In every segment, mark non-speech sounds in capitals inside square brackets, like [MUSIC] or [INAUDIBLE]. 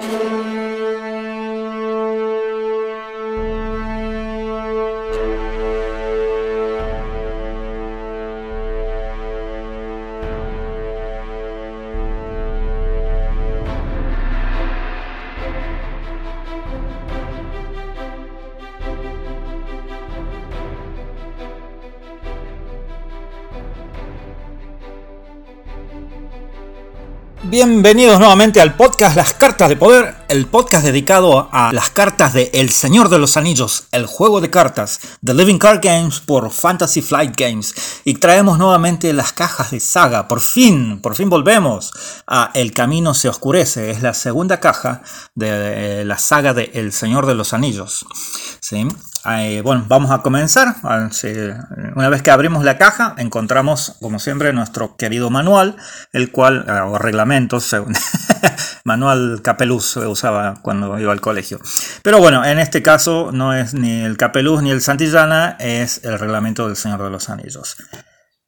you. Bienvenidos nuevamente al podcast Las Cartas de Poder, el podcast dedicado a las cartas de El Señor de los Anillos, el juego de cartas, The Living Card Games por Fantasy Flight Games. Y traemos nuevamente las cajas de saga, por fin, por fin volvemos a El Camino se oscurece, es la segunda caja de la saga de El Señor de los Anillos. ¿Sí? bueno, vamos a comenzar. Ah, una vez que abrimos la caja, encontramos, como siempre, nuestro querido manual, el cual, ah, o reglamentos, [LAUGHS] manual Capeluz usaba cuando iba al colegio. Pero bueno, en este caso no es ni el Capeluz ni el Santillana, es el reglamento del Señor de los Anillos.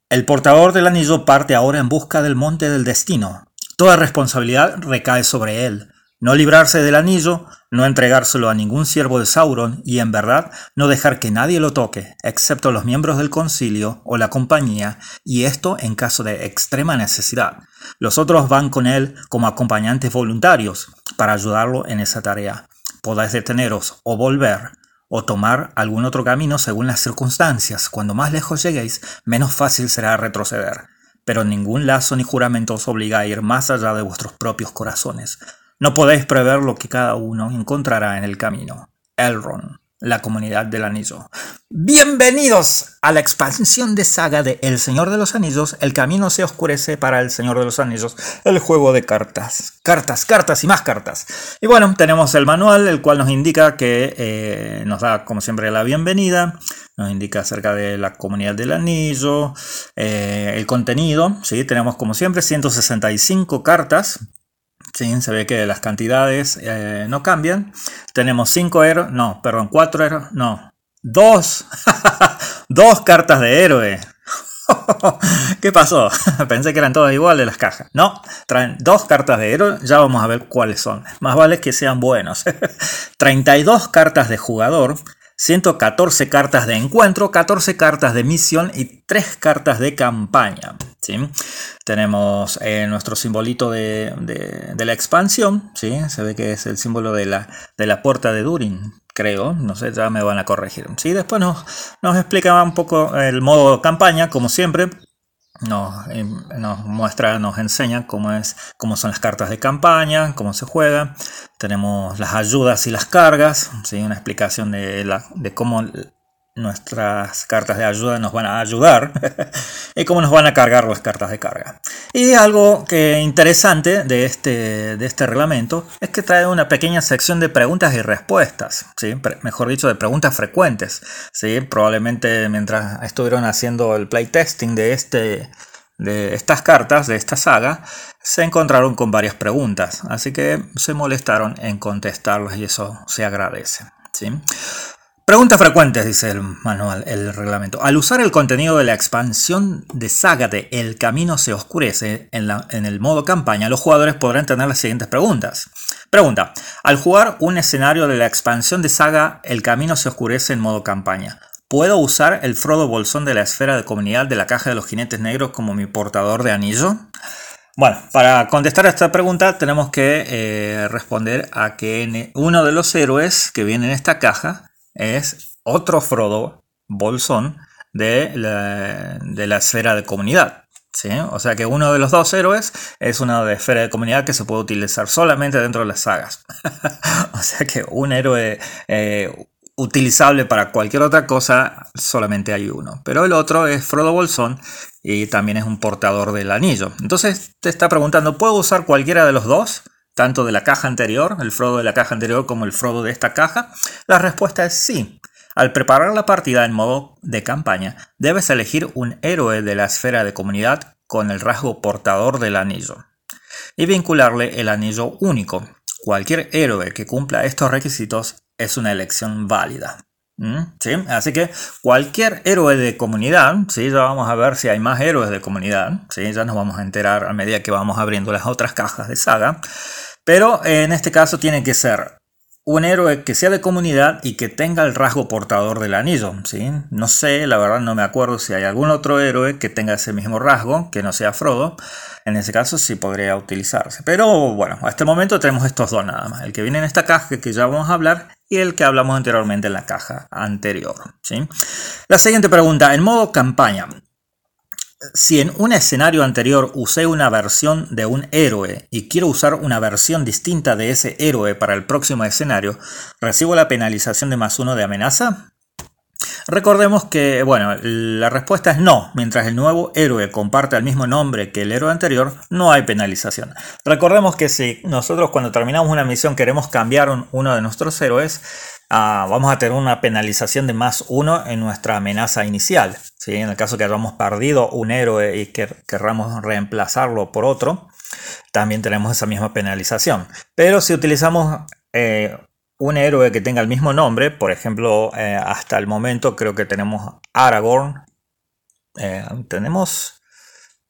El portador del anillo parte ahora en busca del monte del destino. Toda responsabilidad recae sobre él. No librarse del anillo, no entregárselo a ningún siervo de Sauron y en verdad no dejar que nadie lo toque, excepto los miembros del concilio o la compañía, y esto en caso de extrema necesidad. Los otros van con él como acompañantes voluntarios para ayudarlo en esa tarea. Podáis deteneros o volver o tomar algún otro camino según las circunstancias. Cuando más lejos lleguéis, menos fácil será retroceder. Pero ningún lazo ni juramento os obliga a ir más allá de vuestros propios corazones. No podéis prever lo que cada uno encontrará en el camino. Elrond, la comunidad del anillo. Bienvenidos a la expansión de saga de El Señor de los Anillos. El camino se oscurece para El Señor de los Anillos. El juego de cartas. Cartas, cartas y más cartas. Y bueno, tenemos el manual, el cual nos indica que eh, nos da, como siempre, la bienvenida. Nos indica acerca de la comunidad del anillo. Eh, el contenido, ¿sí? Tenemos, como siempre, 165 cartas Sí, se ve que las cantidades eh, no cambian. Tenemos 5 héroes, no, perdón, 4 héroes, no, 2. [LAUGHS] dos cartas de héroe. [LAUGHS] ¿Qué pasó? [LAUGHS] Pensé que eran todas iguales las cajas. No, traen dos cartas de héroe, ya vamos a ver cuáles son. Más vale que sean buenos. 32 cartas de jugador, 114 cartas de encuentro, 14 cartas de misión y 3 cartas de campaña. ¿sí? Tenemos eh, nuestro simbolito de, la expansión, ¿sí? se ve que es el símbolo de la, de la puerta de Durin, creo, no sé, ya me van a corregir. ¿sí? Después nos, nos explica un poco el modo campaña, como siempre, nos, eh, nos, muestra, nos enseña cómo, es, cómo son las cartas de campaña, cómo se juega. Tenemos las ayudas y las cargas, ¿sí? una explicación de, la, de cómo nuestras cartas de ayuda nos van a ayudar [LAUGHS] y cómo nos van a cargar las cartas de carga. Y algo que interesante de este, de este reglamento es que trae una pequeña sección de preguntas y respuestas, ¿sí? mejor dicho, de preguntas frecuentes. ¿sí? Probablemente mientras estuvieron haciendo el playtesting de, este, de estas cartas, de esta saga, se encontraron con varias preguntas, así que se molestaron en contestarlas y eso se agradece. ¿sí? Preguntas frecuentes, dice el manual, el reglamento. Al usar el contenido de la expansión de saga de El Camino se oscurece en, en, el modo campaña, los jugadores podrán tener las siguientes preguntas. Pregunta. Al jugar un escenario de la expansión de saga El Camino se oscurece en modo campaña, ¿puedo usar el Frodo Bolsón de la esfera de comunidad de la caja de los jinetes negros como mi portador de anillo? Bueno, para contestar a esta pregunta tenemos que eh, responder a que uno de los héroes que viene en esta caja es otro Frodo Bolsón de la, esfera de comunidad. ¿sí? O sea que uno de los dos héroes es una esfera de comunidad que se puede utilizar solamente dentro de las sagas. [LAUGHS] o sea que un héroe eh, utilizable para cualquier otra cosa solamente hay uno. Pero el otro es Frodo Bolsón y también es un portador del anillo. Entonces te está preguntando, ¿puedo usar cualquiera de los dos? Tanto de la caja anterior, el Frodo de la caja anterior como el Frodo de esta caja? La respuesta es sí. Al preparar la partida en modo de campaña, debes elegir un héroe de la esfera de comunidad con el rasgo portador del anillo y vincularle el anillo único. Cualquier héroe que cumpla estos requisitos es una elección válida. ¿Mm? ¿Sí? Así que cualquier héroe de comunidad, ¿sí? ya vamos a ver si hay más héroes de comunidad, ¿sí? ya nos vamos a enterar a medida que vamos abriendo las otras cajas de saga, Pero en este caso tiene que ser un héroe que sea de comunidad y que tenga el rasgo portador del anillo, ¿sí? No sé, la verdad no me acuerdo si hay algún otro héroe que tenga ese mismo rasgo, que no sea Frodo. En ese caso sí podría utilizarse. Pero bueno, hasta el momento tenemos estos dos nada más. El que viene en esta caja que ya vamos a hablar y el que hablamos anteriormente en la caja anterior, ¿sí? La siguiente pregunta, en modo campaña, si en un escenario anterior usé una versión de un héroe y quiero usar una versión distinta de ese héroe para el próximo escenario, ¿recibo la penalización de más uno de amenaza? Recordemos que, bueno, la respuesta es no. Mientras el nuevo héroe comparte el mismo nombre que el héroe anterior, no hay penalización. Recordemos que si nosotros cuando terminamos una misión queremos cambiar uno de nuestros héroes, ah, vamos a tener una penalización de más uno en nuestra amenaza inicial. ¿sí? En el caso que hayamos perdido un héroe y que querramos reemplazarlo por otro, también tenemos esa misma penalización. Pero si utilizamos eh, un héroe que tenga el mismo nombre, por ejemplo, eh, hasta el momento creo que tenemos Aragorn. Eh, tenemos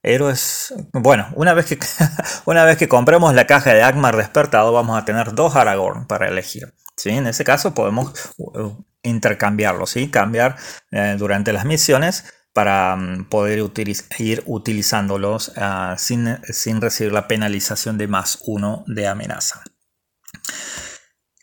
héroes. Bueno, una vez, que, [LAUGHS] una vez que compremos la caja de Agmar despertado, vamos a tener dos Aragorn para elegir. ¿Sí? En ese caso podemos uh, intercambiarlos, ¿sí? cambiar eh, durante las misiones para mm, poder ir utilizándolos ah, sin, sin recibir la penalización de más uno de amenaza.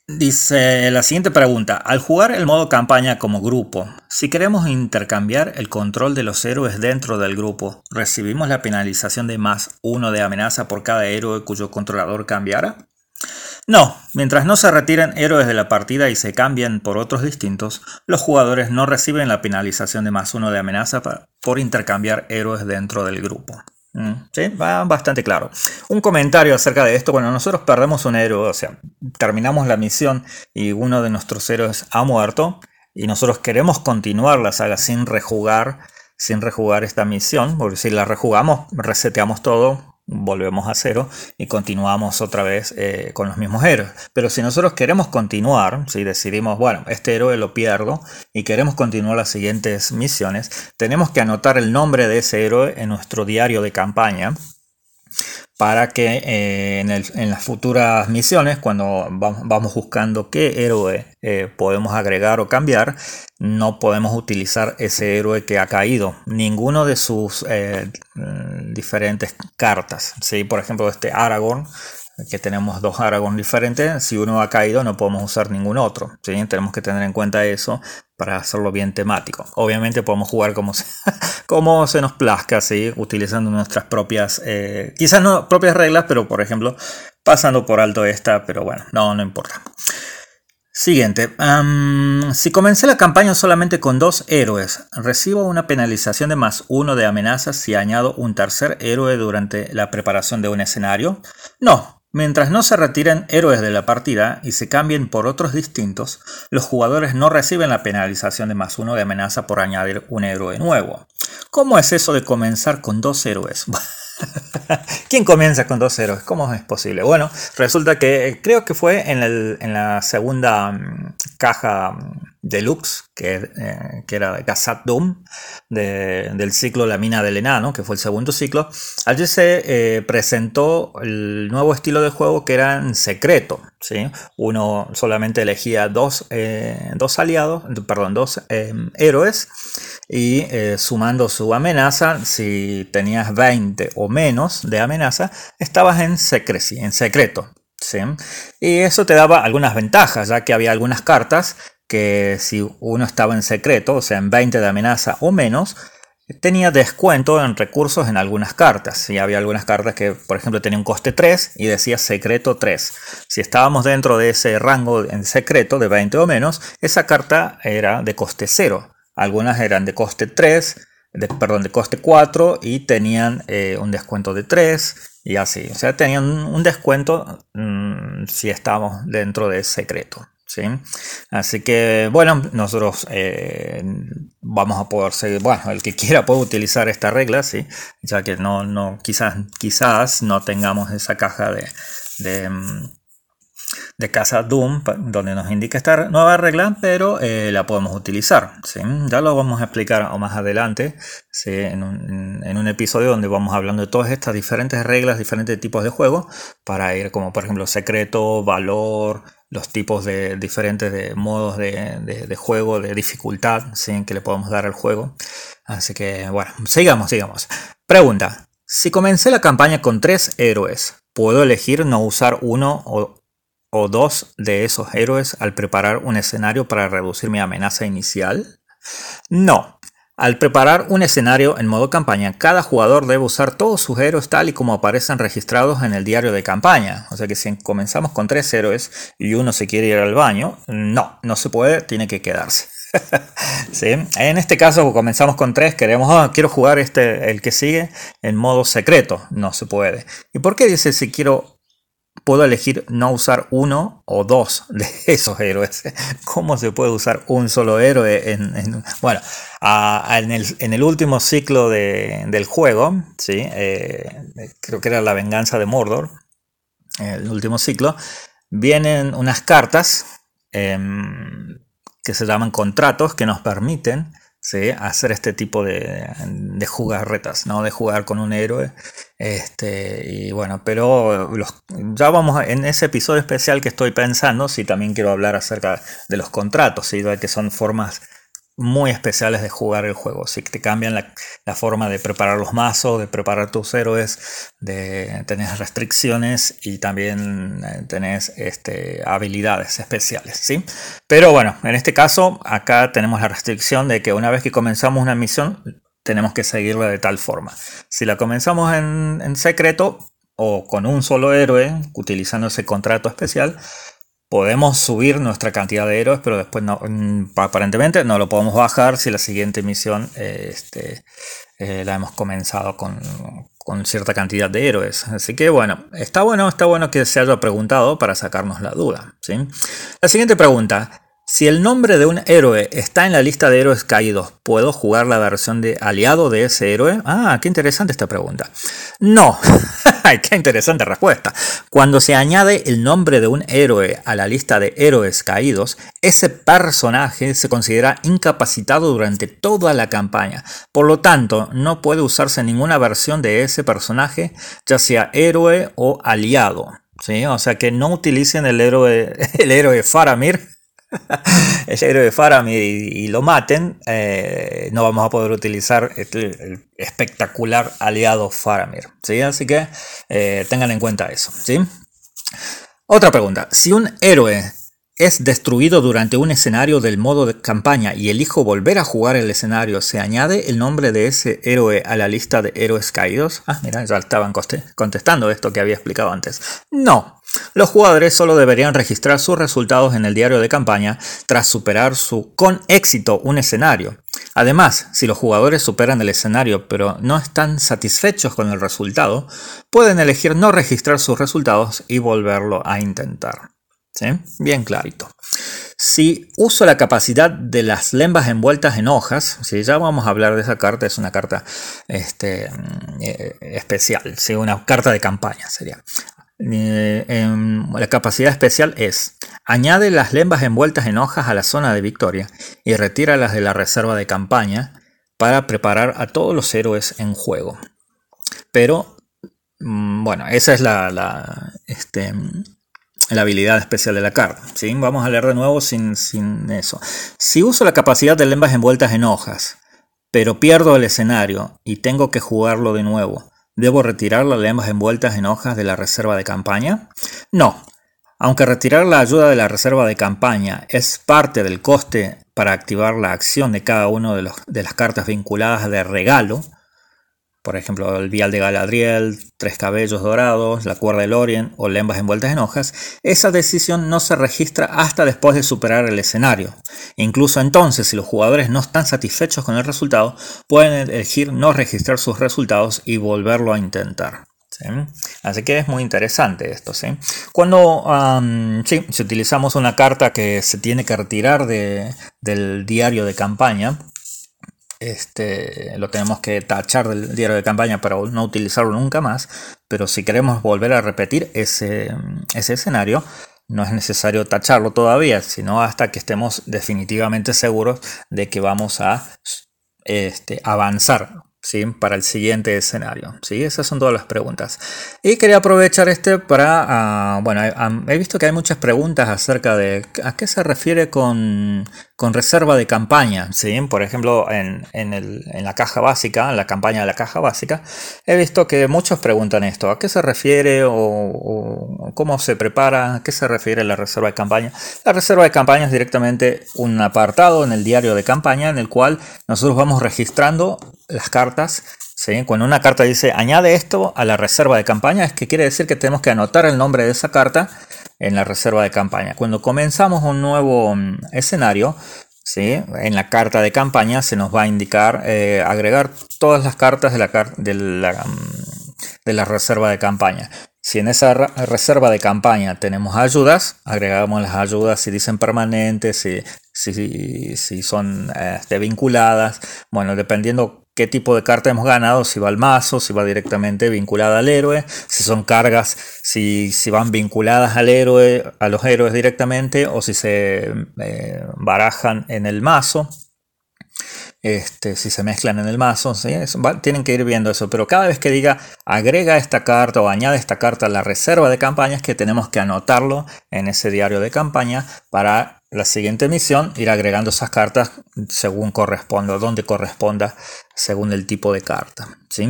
Dice la siguiente pregunta, al jugar el modo campaña como grupo, si queremos intercambiar el control de los héroes dentro del grupo, ¿recibimos la penalización de más uno de amenaza por cada héroe cuyo controlador cambiara? No, mientras no se retiren héroes de la partida y se cambien por otros distintos, los jugadores no reciben la penalización de más uno de amenaza por intercambiar héroes dentro del grupo. Mm, sí, va bastante claro. Un comentario acerca de esto, bueno, nosotros perdemos un héroe, o sea, terminamos la misión y uno de nuestros héroes ha muerto y nosotros queremos continuar la saga sin rejugar, sin rejugar esta misión, porque si la rejugamos, reseteamos todo, volvemos a cero y continuamos otra vez eh, con los mismos héroes. Pero si nosotros queremos continuar, si decidimos, bueno, este héroe lo pierdo y queremos continuar las siguientes misiones, tenemos que anotar el nombre de ese héroe en nuestro diario de campaña para que eh, en, las futuras misiones, cuando vamos buscando qué héroe eh, podemos agregar o cambiar, no podemos utilizar ese héroe que ha caído, ninguno de sus eh, diferentes cartas. ¿sí? Por ejemplo, este Aragorn que tenemos dos Aragorn diferentes, si uno ha caído no podemos usar ningún otro. ¿sí? Tenemos que tener en cuenta eso para hacerlo bien temático. Obviamente podemos jugar como se, [LAUGHS] como se nos plazca, ¿sí? utilizando nuestras propias, eh, quizás no propias reglas, pero por ejemplo pasando por alto esta, pero bueno, no, no importa. Siguiente. si comencé la campaña solamente con dos héroes, ¿recibo una penalización de más uno de amenazas si añado un tercer héroe durante la preparación de un escenario? No, Mientras no se retiren héroes de la partida y se cambien por otros distintos, los jugadores no reciben la penalización de más uno de amenaza por añadir un héroe nuevo. ¿Cómo es eso de comenzar con dos héroes? [LAUGHS] [LAUGHS] ¿Quién comienza con dos héroes? ¿Cómo es posible? Bueno, resulta que creo que fue en, en la segunda mm, caja mm, deluxe, que, eh, que era Gazat Doom, del ciclo La Mina del Enano, que fue el segundo ciclo. Allí se eh, presentó el nuevo estilo de juego que era en secreto. ¿sí? Uno solamente elegía dos, eh, dos aliados, perdón, dos héroes, y sumando su amenaza, si tenías 20 o menos de amenaza, estabas en, en secreto. ¿Sí? Y eso te daba algunas ventajas, ya que había algunas cartas que si uno estaba en secreto, o sea, en 20 de amenaza o menos, tenía descuento en recursos en algunas cartas. Y había algunas cartas que, por ejemplo, tenían un coste 3 y decía secreto 3. Si estábamos dentro de ese rango en secreto de 20 o menos, esa carta era de coste 0. Algunas eran de coste 3, de, perdón, de coste 4 y tenían eh, un descuento de 3 y así. O sea, tenían un descuento mm, si estábamos dentro de secreto. Así que bueno, nosotros eh, vamos a poder seguir, bueno, el que quiera puede utilizar esta regla, ¿sí? Ya que no, no, quizás, quizás no tengamos esa caja de, de, mm, de casa Doom, donde nos indica esta nueva regla, pero eh, la podemos utilizar. ¿sí? Ya lo vamos a explicar más adelante en, un, episodio donde vamos hablando de todas estas diferentes reglas, diferentes tipos de juego, para ir como por ejemplo secreto, valor, los tipos de diferentes de modos de, juego, de dificultad ¿sí? que le podemos dar al juego. Así que bueno, sigamos, sigamos. Pregunta. Si comencé la campaña con tres héroes, ¿puedo elegir no usar uno o, o dos de esos héroes al preparar un escenario para reducir mi amenaza inicial? No. Al preparar un escenario en modo campaña, cada jugador debe usar todos sus héroes tal y como aparecen registrados en el diario de campaña. O sea que si comenzamos con tres héroes y uno se quiere ir al baño, no, no se puede, tiene que quedarse. [LAUGHS] ¿Sí? En este caso comenzamos con tres, queremos, oh, quiero jugar este, el que sigue en modo secreto, no se puede. ¿Y por qué dice si quiero puedo elegir no usar uno o dos de [LAUGHS] esos héroes. ¿Cómo se puede usar un solo héroe? En, bueno, en, el, último ciclo del juego, ¿sí? Eh, creo que era la venganza de Mordor, el último ciclo, vienen unas cartas em, que se llaman contratos que nos permiten hacer este tipo de, de jugarretas, ¿no? de jugar con un héroe. Este, y bueno, pero ya vamos en ese episodio especial que estoy pensando, si también quiero hablar acerca de los contratos, ¿sí? que son formas muy especiales de jugar el juego. Si te cambian la, forma de preparar los mazos, de preparar tus héroes, de tener restricciones y también eh, tenés este, habilidades especiales. ¿sí? Pero bueno, en este caso, acá tenemos la restricción de que una vez que comenzamos una misión, tenemos que seguirla de tal forma. Si la comenzamos en, en secreto o con un solo héroe, utilizando ese contrato especial, podemos subir nuestra cantidad de héroes, pero después no, mm, aparentemente no lo podemos bajar si la siguiente misión eh, este, eh, la hemos comenzado con, con, cierta cantidad de héroes. Así que bueno, está bueno, está bueno que se haya preguntado para sacarnos la duda. ¿sí? La siguiente pregunta. Si el nombre de un héroe está en la lista de héroes caídos, ¿puedo jugar la versión de aliado de ese héroe? Ah, qué interesante esta pregunta. No, [LAUGHS] [LAUGHS] qué interesante respuesta. Cuando se añade el nombre de un héroe a la lista de héroes caídos, ese personaje se considera incapacitado durante toda la campaña. Por lo tanto, no puede usarse ninguna versión de ese personaje, ya sea héroe o aliado. ¿Sí? O sea que no utilicen el héroe, [LAUGHS] el héroe Faramir [LAUGHS] el héroe de Faramir y, lo maten, eh, no vamos a poder utilizar el, espectacular aliado Faramir. ¿sí? Así que eh, tengan en cuenta eso. ¿sí? Otra pregunta. Si un héroe es destruido durante un escenario del modo de campaña y elijo volver a jugar el escenario, ¿se añade el nombre de ese héroe a la lista de héroes caídos? Ah, mira, ya estaban contestando esto que había explicado antes. No, los jugadores solo deberían registrar sus resultados en el diario de campaña tras superar su, con éxito un escenario. Además, si los jugadores superan el escenario pero no están satisfechos con el resultado, pueden elegir no registrar sus resultados y volverlo a intentar. Bien clarito. Si uso la capacidad de las lembas envueltas en hojas, si ya vamos a hablar de esa carta, es una carta este, mm, eh, especial, ¿sí? una carta de campaña sería. Em, la capacidad especial es añade las lembas envueltas en hojas a la zona de victoria y retíralas de la reserva de campaña para preparar a todos los héroes en juego. Pero, mm, bueno, esa es la, este, la habilidad especial de la carta. ¿sí? Vamos a leer de nuevo sin, sin eso. Si uso la capacidad de lembas envueltas en hojas, pero pierdo el escenario y tengo que jugarlo de nuevo, ¿Debo retirar las lemas envueltas en hojas de la reserva de campaña? No. Aunque retirar la ayuda de la reserva de campaña es parte del coste para activar la acción de cada una de, de las cartas vinculadas de regalo, por ejemplo, el vial de Galadriel, tres cabellos dorados, la cuerda del Orient o lembas envueltas en hojas, esa decisión no se registra hasta después de superar el escenario. Incluso entonces, si los jugadores no están satisfechos con el resultado, pueden elegir no registrar sus resultados y volverlo a intentar. Así que es muy interesante esto. Cuando si utilizamos una carta que se tiene que retirar del diario de campaña, este, lo tenemos que tachar del diario de campaña para no utilizarlo nunca más. Pero si queremos volver a repetir ese, ese escenario, no es necesario tacharlo todavía, sino hasta que estemos definitivamente seguros de que vamos a este, avanzar ¿sí? para el siguiente escenario. ¿sí? Esas son todas las preguntas. Y quería aprovechar este para, ah, bueno, he visto que hay muchas preguntas acerca de a qué se refiere con, con reserva de campaña. ¿sí? Por ejemplo, en, en, el, en, la caja básica, en la campaña de la caja básica, he visto que muchos preguntan esto, ¿a qué se refiere o, cómo se prepara? ¿A qué se refiere la reserva de campaña? La reserva de campaña es directamente un apartado en el diario de campaña en el cual nosotros vamos registrando las cartas. ¿sí? Cuando una carta dice añade esto a la reserva de campaña, es que quiere decir que tenemos que anotar el nombre de esa carta en la reserva de campaña. Cuando comenzamos un nuevo mm, escenario, ¿sí? en la carta de campaña se nos va a indicar eh, agregar todas las cartas de la, de la, mm, de la reserva de campaña. Si en esa reserva de campaña tenemos ayudas, agregamos las ayudas si dicen permanentes, si, si, si son este, vinculadas. Bueno, dependiendo qué tipo de carta hemos ganado, si va al mazo, si va directamente vinculada al héroe, si son cargas, si, si van vinculadas al héroe, a los héroes directamente, o si se eh, barajan en el mazo. Este, si se mezclan en el mazo, tienen que ir viendo eso, pero cada vez que diga agrega esta carta o añade esta carta a la reserva de campañas, que tenemos que anotarlo en ese diario de campaña para la siguiente misión, ir agregando esas cartas según corresponda, donde corresponda, según el tipo de carta. ¿sí?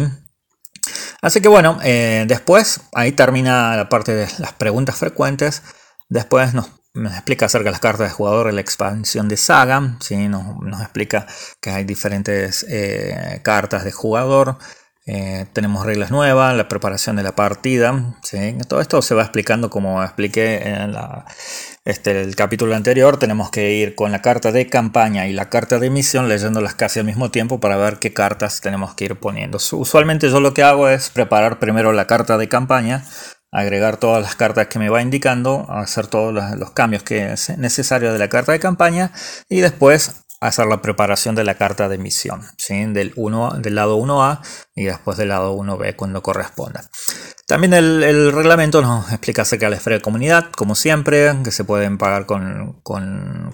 Así que bueno, eh, después ahí termina la parte de las preguntas frecuentes. Después nos, explica acerca de las cartas de jugador en la expansión de Saga. ¿sí? Nos, explica que hay diferentes eh, cartas de jugador. Eh, tenemos reglas nuevas, la preparación de la partida. Todo esto se va explicando como expliqué en este, el capítulo anterior. Tenemos que ir con la carta de campaña y la carta de misión leyéndolas casi al mismo tiempo para ver qué cartas tenemos que ir poniendo. Usualmente yo lo que hago es preparar primero la carta de campaña, agregar todas las cartas que me va indicando, hacer todos los cambios que es necesario de la carta de campaña y después hacer la preparación de la carta de misión, ¿sí? del, 1, del lado 1A y después del lado 1B cuando corresponda. También el, reglamento nos explica acerca de la esfera de comunidad, como siempre, que se pueden pagar con,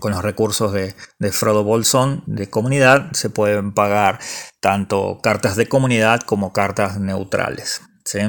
los recursos de, Frodo Bolson de comunidad, se pueden pagar tanto cartas de comunidad como cartas neutrales. ¿sí?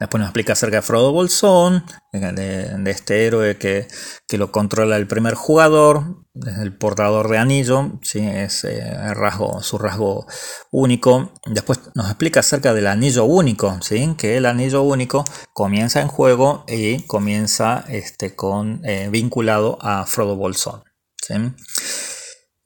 Después nos explica acerca de Frodo Bolsón, de, este héroe que, lo controla el primer jugador, el portador de anillo, ¿sí? es eh, rasgo, su rasgo único. Después nos explica acerca del anillo único, ¿sí? que el anillo único comienza en juego y comienza este, con, eh, vinculado a Frodo Bolsón. ¿sí?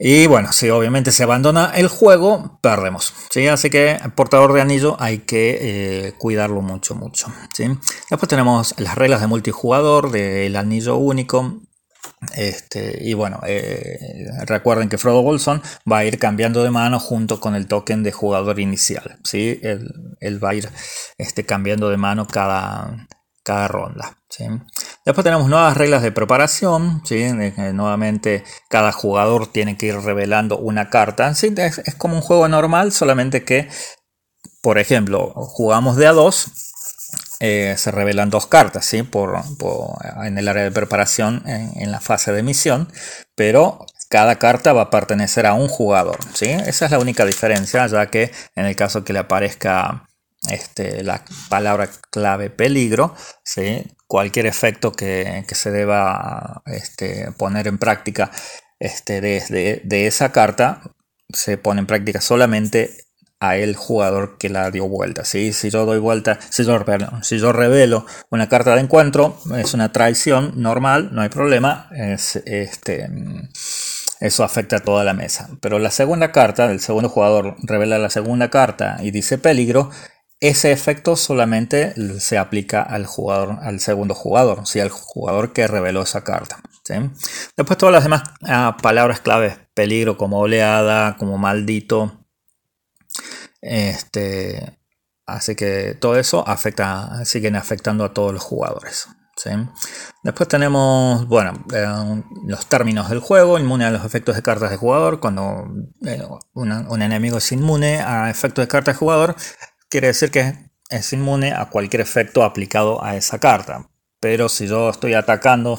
Y bueno, si obviamente se abandona el juego, perdemos. ¿sí? Así que portador de anillo hay que eh, cuidarlo mucho, mucho. ¿sí? Después tenemos las reglas de multijugador del anillo único. Este, y bueno, eh, recuerden que Frodo Bolson va a ir cambiando de mano junto con el token de jugador inicial. ¿sí? Él, va a ir este, cambiando de mano cada, cada ronda. Después tenemos nuevas reglas de preparación. ¿sí? nuevamente cada jugador tiene que ir revelando una carta. ¿sí? Es, como un juego normal, solamente que, por ejemplo, jugamos de a dos. Eh, se revelan dos cartas ¿sí? por, en el área de preparación en, la fase de misión, pero cada carta va a pertenecer a un jugador. ¿sí? Esa es la única diferencia, ya que en el caso que le aparezca este, la palabra clave peligro, ¿sí? cualquier efecto que, se deba este, poner en práctica este, de, esa carta se pone en práctica solamente a el jugador que la dio vuelta. Si yo doy vuelta, si yo, si yo revelo una carta de encuentro, es una traición normal, no hay problema. este, eso afecta a toda la mesa. Pero la segunda carta, el segundo jugador revela la segunda carta y dice peligro, ese efecto solamente se aplica al jugador, al segundo jugador, si al jugador que reveló esa carta. Después todas las demás ah, palabras claves, peligro como oleada, como maldito. Este, así que todo eso afecta, siguen afectando a todos los jugadores. Después tenemos, bueno, eh, los términos del juego, inmune a los efectos de cartas de jugador. Cuando eh, un enemigo es inmune a efectos de cartas de jugador, quiere decir que es inmune a cualquier efecto aplicado a esa carta. pero si yo estoy atacando,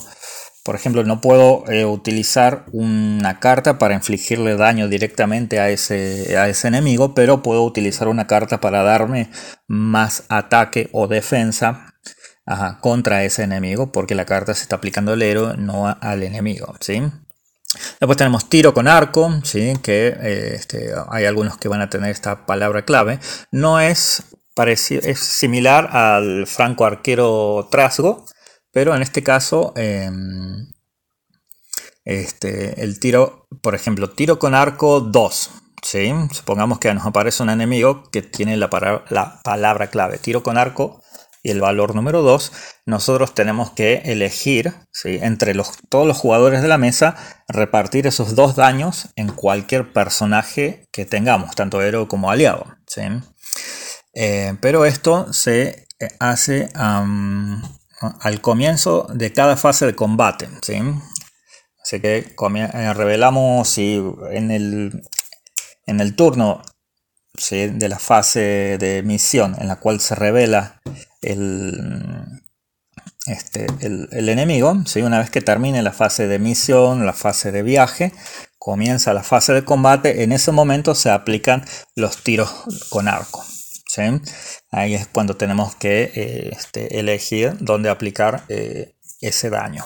por ejemplo, no puedo eh, utilizar una carta para infligirle daño directamente a ese, a ese enemigo, pero puedo utilizar una carta para darme más ataque o defensa contra ese enemigo, porque la carta se está aplicando al héroe, no al enemigo. ¿sí? Después tenemos tiro con arco, ¿sí? que eh, este, hay algunos que van a tener esta palabra clave. No es parecido, es similar al franco arquero trasgo, pero en este caso em, este, el tiro, por ejemplo, tiro con arco 2. ¿sí? Supongamos que nos aparece un enemigo que tiene la, la palabra clave, tiro con arco y el valor número 2, nosotros tenemos que elegir entre los, todos los jugadores de la mesa, repartir esos dos daños en cualquier personaje que tengamos, tanto héroe como aliado. Eh, pero esto se eh, hace al comienzo de cada fase de combate. Así que eh, revelamos si en el, en el turno de la fase de misión en la cual se revela el, este, el, enemigo, ¿sí? una vez que termine la fase de misión, la fase de viaje, comienza la fase de combate, en ese momento se aplican los tiros con arco. ¿sí? Ahí es cuando tenemos que eh, este, elegir dónde aplicar eh, ese daño.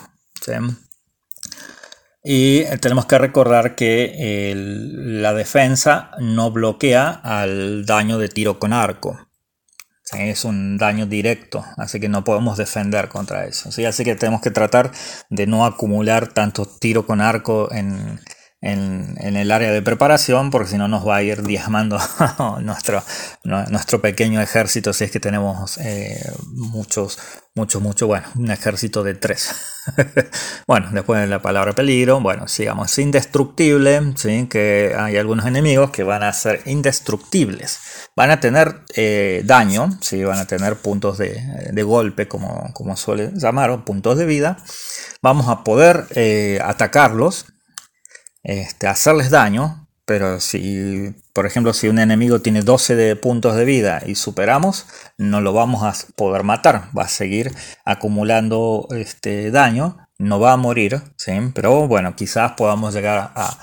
Y tenemos que recordar que la defensa no bloquea al daño de tiro con arco. Es un daño directo, así que no podemos defender contra eso. ¿sí? Así que tenemos que tratar de no acumular tanto tiro con arco en, en, el área de preparación, porque si no nos va a ir diezmando [LAUGHS] nuestro, nuestro pequeño ejército, si es que tenemos eh, muchos, muchos, muchos, bueno, un ejército de tres. [LAUGHS] bueno, después de la palabra peligro, bueno, sigamos, indestructible, ¿sí? que hay algunos enemigos que van a ser indestructibles, van a tener eh, daño, ¿sí? van a tener puntos de, golpe, como, como suele llamar, o puntos de vida, vamos a poder eh, atacarlos, este, hacerles daño, pero si, por ejemplo, si un enemigo tiene 12 de puntos de vida y superamos, no lo vamos a poder matar, va a seguir acumulando este daño, no va a morir, ¿sí? pero bueno, quizás podamos llegar a,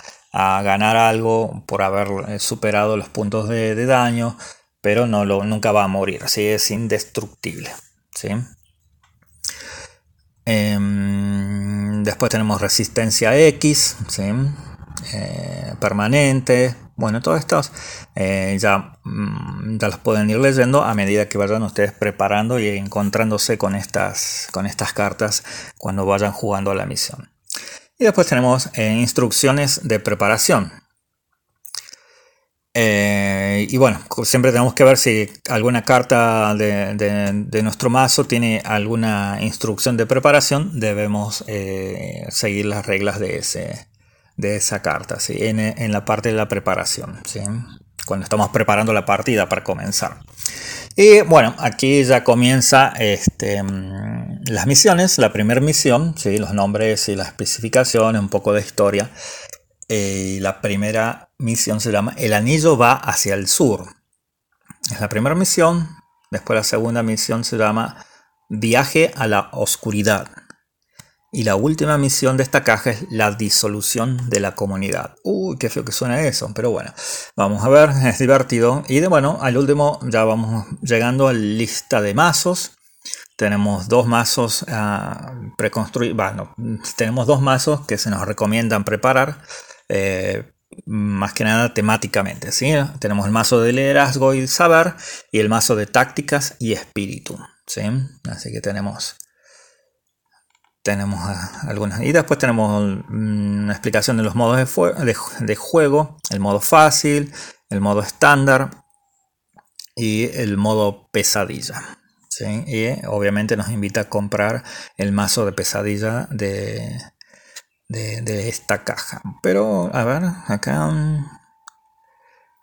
ganar algo por haber eh, superado los puntos de, daño, pero no lo, nunca va a morir, así es indestructible. ¿sí? Em, después tenemos resistencia X, ¿sí? Eh, permanente. Bueno, todos estos eh, ya, mm, ya los pueden ir leyendo a medida que vayan ustedes preparando y encontrándose con estas, con estas cartas cuando vayan jugando a la misión. Y después tenemos eh, instrucciones de preparación. y bueno, siempre tenemos que ver si alguna carta de, nuestro mazo tiene alguna instrucción de preparación. Debemos seguir las reglas de ese, de esa carta, ¿sí? en, la parte de la preparación, ¿sí? cuando estamos preparando la partida para comenzar. Y bueno, aquí ya comienza este, mm, las misiones. La primera misión, ¿sí? los nombres y las especificaciones, un poco de historia. Eh, la primera misión se llama El anillo va hacia el sur. Es la primera misión. Después la segunda misión se llama Viaje a la oscuridad. Y la última misión de esta caja es la disolución de la comunidad. Uy, qué feo que suena eso, pero bueno, vamos a ver, es divertido. Y de bueno, al último ya vamos llegando a la lista de mazos. Tenemos dos mazos uh, preconstruidos, bueno, tenemos dos mazos que se nos recomiendan preparar. Eh, más que nada temáticamente, ¿sí? Tenemos el mazo de liderazgo y saber y el mazo de tácticas y espíritu, ¿sí? Así que tenemos tenemos algunas. Y después tenemos una explicación de los modos de, juego, el modo fácil, el modo estándar y el modo pesadilla. Y obviamente nos invita a comprar el mazo de pesadilla de, de, esta caja. Pero, a ver, acá